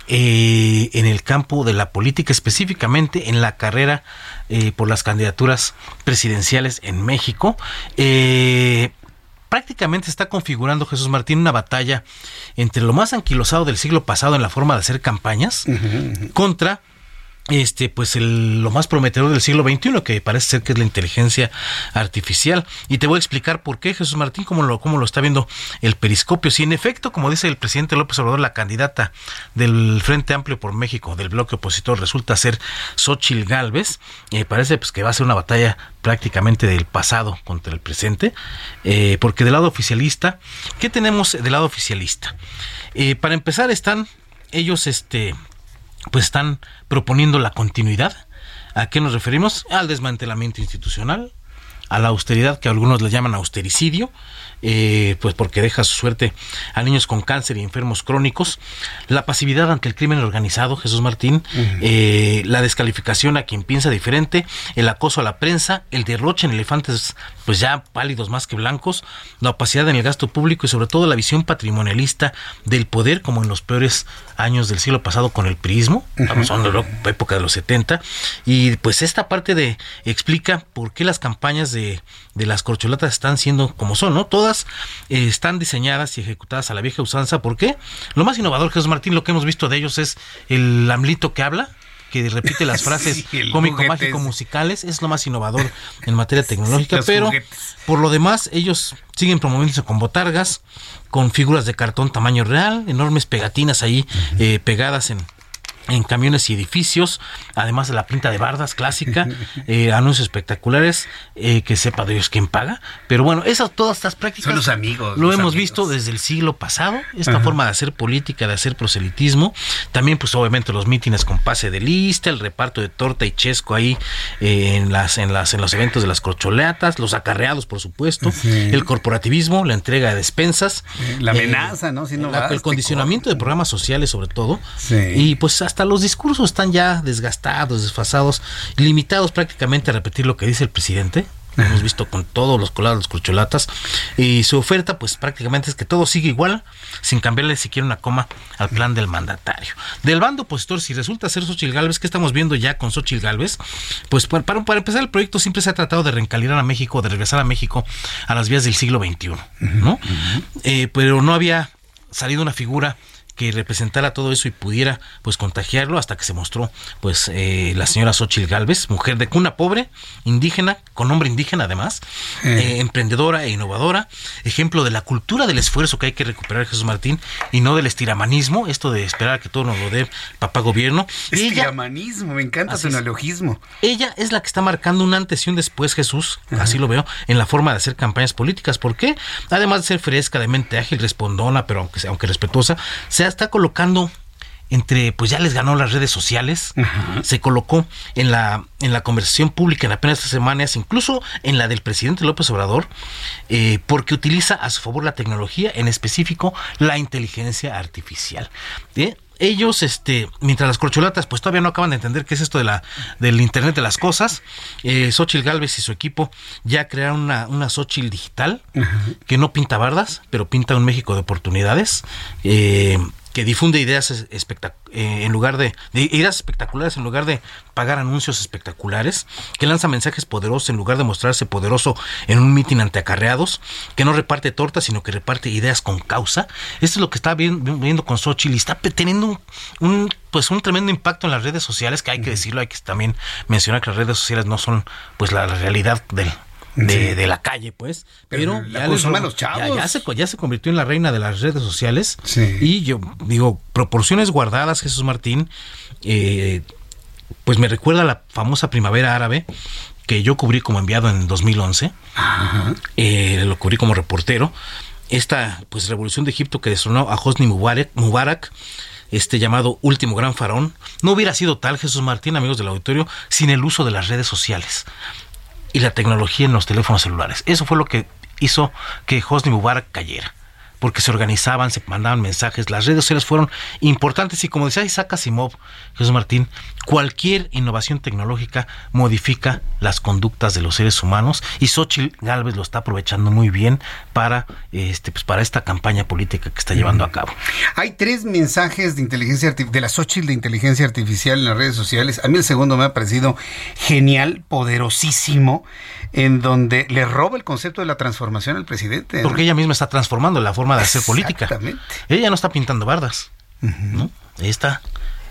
eh, en el campo de la política, específicamente en la carrera eh, por las candidaturas presidenciales en México. Eh, prácticamente está configurando Jesús Martín una batalla entre lo más anquilosado del siglo pasado en la forma de hacer campañas contra este pues lo más prometedor del siglo XXI que parece ser que es la inteligencia artificial. Y te voy a explicar por qué Jesús Martín cómo lo cómo lo está viendo el periscopio. Si en efecto como dice el presidente López Obrador la candidata del Frente Amplio por México del bloque opositor resulta ser Xochil Gálvez eh, parece pues que va a ser una batalla prácticamente del pasado contra el presente eh, porque del lado oficialista qué tenemos del lado oficialista eh, para empezar están ellos este pues están proponiendo la continuidad. ¿A qué nos referimos? Al desmantelamiento institucional, a la austeridad que algunos le llaman austericidio, eh, pues porque deja su suerte a niños con cáncer y enfermos crónicos, la pasividad ante el crimen organizado, Jesús Martín, eh, la descalificación a quien piensa diferente, el acoso a la prensa, el derroche en elefantes pues ya pálidos más que blancos, la opacidad en el gasto público y sobre todo la visión patrimonialista del poder como en los peores años del siglo pasado con el prismo, estamos hablando de la época de los 70, y pues esta parte de explica por qué las campañas de, de las corcholatas están siendo como son, ¿no? Todas eh, están diseñadas y ejecutadas a la vieja usanza, ¿por qué? Lo más innovador, Jesús Martín, lo que hemos visto de ellos es el amlito que habla, que repite las frases cómico, mágico, musicales, es lo más innovador en materia tecnológica, pero por lo demás ellos siguen promoviéndose con botargas, con figuras de cartón tamaño real, enormes pegatinas ahí eh, pegadas en, en camiones y edificios, además de la pinta de bardas clásica, eh, anuncios espectaculares, eh, que sepa Dios quién paga. Pero bueno, esas, todas estas prácticas. Son los amigos. Lo hemos visto desde el siglo pasado, esta forma de hacer política, de hacer proselitismo. También, pues obviamente, los mítines con pase de lista, el reparto de torta y chesco ahí eh, en, las, en, las, en los eventos de las corcholeatas, los acarreados, por supuesto, el corporativismo, la entrega de despensas. La amenaza, ¿no? Si no el condicionamiento de programas sociales, sobre todo. Y pues hasta los discursos están ya desgastados, desfasados, limitados prácticamente a repetir lo que dice el presidente. Lo hemos visto con todos los colados, los corcholatas. Y su oferta, pues prácticamente es que todo sigue igual, sin cambiarle siquiera una coma al plan del mandatario. Del bando opositor, si resulta ser Xochitl Galvez, ¿qué estamos viendo ya con Xochitl Galvez? Pues para, para empezar, el proyecto siempre se ha tratado de reencalibrar a México, de regresar a México a las vías del siglo XXI, ¿no? Eh, pero no había salido una figura que representara todo eso y pudiera pues contagiarlo hasta que se mostró pues eh, la señora Xochil Galvez, mujer de cuna pobre, indígena, con nombre indígena además, eh, emprendedora e innovadora, ejemplo de la cultura del esfuerzo que hay que recuperar Jesús Martín y no del estiramanismo, esto de esperar que todo nos lo dé papá gobierno. Estiramanismo, me encanta su neologismo. Ella es la que está marcando un antes y un después, Jesús, así lo veo, en la forma de hacer campañas políticas. ¿Por qué? Además de ser fresca, de mente ágil, respondona, pero aunque, aunque respetuosa, se está colocando entre, pues ya les ganó las redes sociales, se colocó en la, en la conversación pública en apenas estas semanas, incluso en la del presidente López Obrador, eh, porque utiliza a su favor la tecnología, en específico la inteligencia artificial. ¿eh? Ellos, este, mientras las corcholatas, pues todavía no acaban de entender qué es esto de la, del Internet de las cosas, eh, Xochitl Galvez y su equipo ya crearon una, una Xochitl digital que no pinta bardas, pero pinta un México de oportunidades. Eh, que difunde ideas eh, en lugar de, ideas espectaculares en lugar de pagar anuncios espectaculares, que lanza mensajes poderosos en lugar de mostrarse poderoso en un mitin ante acarreados, que no reparte tortas, sino que reparte ideas con causa. Esto es lo que está viendo con Xochitl y está teniendo un, pues un tremendo impacto en las redes sociales, que hay que decirlo, hay que también mencionar que las redes sociales no son pues la realidad del, de, la calle, pues. Pero, ya, los chavos. Ya, se, ya se convirtió en la reina de las redes sociales. Y yo digo, proporciones guardadas, Jesús Martín, eh, pues me recuerda a la famosa primavera árabe que yo cubrí como enviado en 2011. Eh, lo cubrí como reportero. Esta pues revolución de Egipto que destronó a Hosni Mubarak, Mubarak este llamado último gran faraón, no hubiera sido tal, Jesús Martín, amigos del auditorio, sin el uso de las redes sociales y la tecnología en los teléfonos celulares. Eso fue lo que hizo que Hosni Mubarak cayera. Porque se organizaban, se mandaban mensajes, las redes sociales fueron importantes y como decía Isaac Asimov, Jesús Martín, cualquier innovación tecnológica modifica las conductas de los seres humanos y Xochitl Galvez lo está aprovechando muy bien para este pues para esta campaña política que está llevando a cabo. Hay tres mensajes de inteligencia de la Xochitl de inteligencia artificial en las redes sociales. A mí el segundo me ha parecido genial, poderosísimo en donde le roba el concepto de la transformación al presidente. Porque ella misma está transformando la forma de hacer política. Ella no está pintando bardas, ¿no? Ella está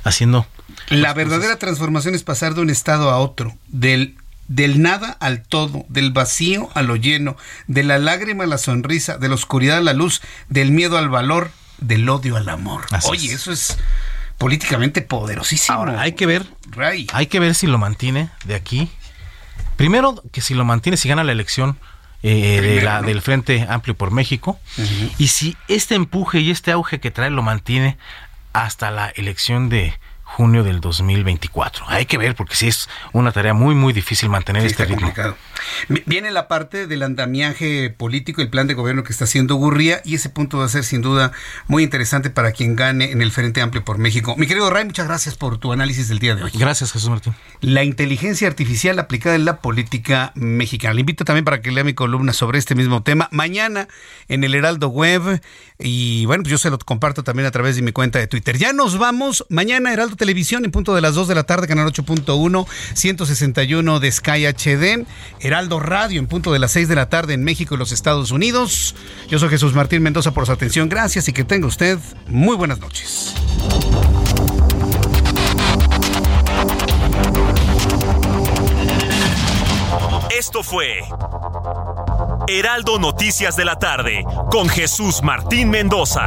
haciendo... La verdadera transformación es pasar de un estado a otro, del del nada al todo, del vacío a lo lleno, de la lágrima a la sonrisa, de la oscuridad a la luz, del miedo al valor, del odio al amor. Oye, eso es políticamente poderosísimo. Ahora, hay que ver, hay que ver si lo mantiene de aquí Primero, que si lo mantiene, si gana la elección eh, de la, del Frente Amplio por México, y si este empuje y este auge que trae lo mantiene hasta la elección de junio del 2024. Hay que ver porque sí es una tarea muy muy difícil mantener este ritmo. Viene la parte del andamiaje político, el plan de gobierno que está haciendo Gurría y ese punto va a ser sin duda muy interesante para quien gane en el Frente Amplio por México. Mi querido Ray, muchas gracias por tu análisis del día de hoy. Gracias, Jesús Martín. La inteligencia artificial aplicada en la política mexicana. Le invito también para que lea mi columna sobre este mismo tema mañana en el Heraldo Web y bueno, pues yo se lo comparto también a través de mi cuenta de Twitter. Ya nos vamos mañana Heraldo Televisión en punto de las 2 de la tarde, canal 8.1, 161 de Sky HD, Heraldo Radio en punto de las 6 de la tarde en México y los Estados Unidos. Yo soy Jesús Martín Mendoza por su atención, gracias y que tenga usted muy buenas noches. Esto fue Heraldo Noticias de la tarde con Jesús Martín Mendoza.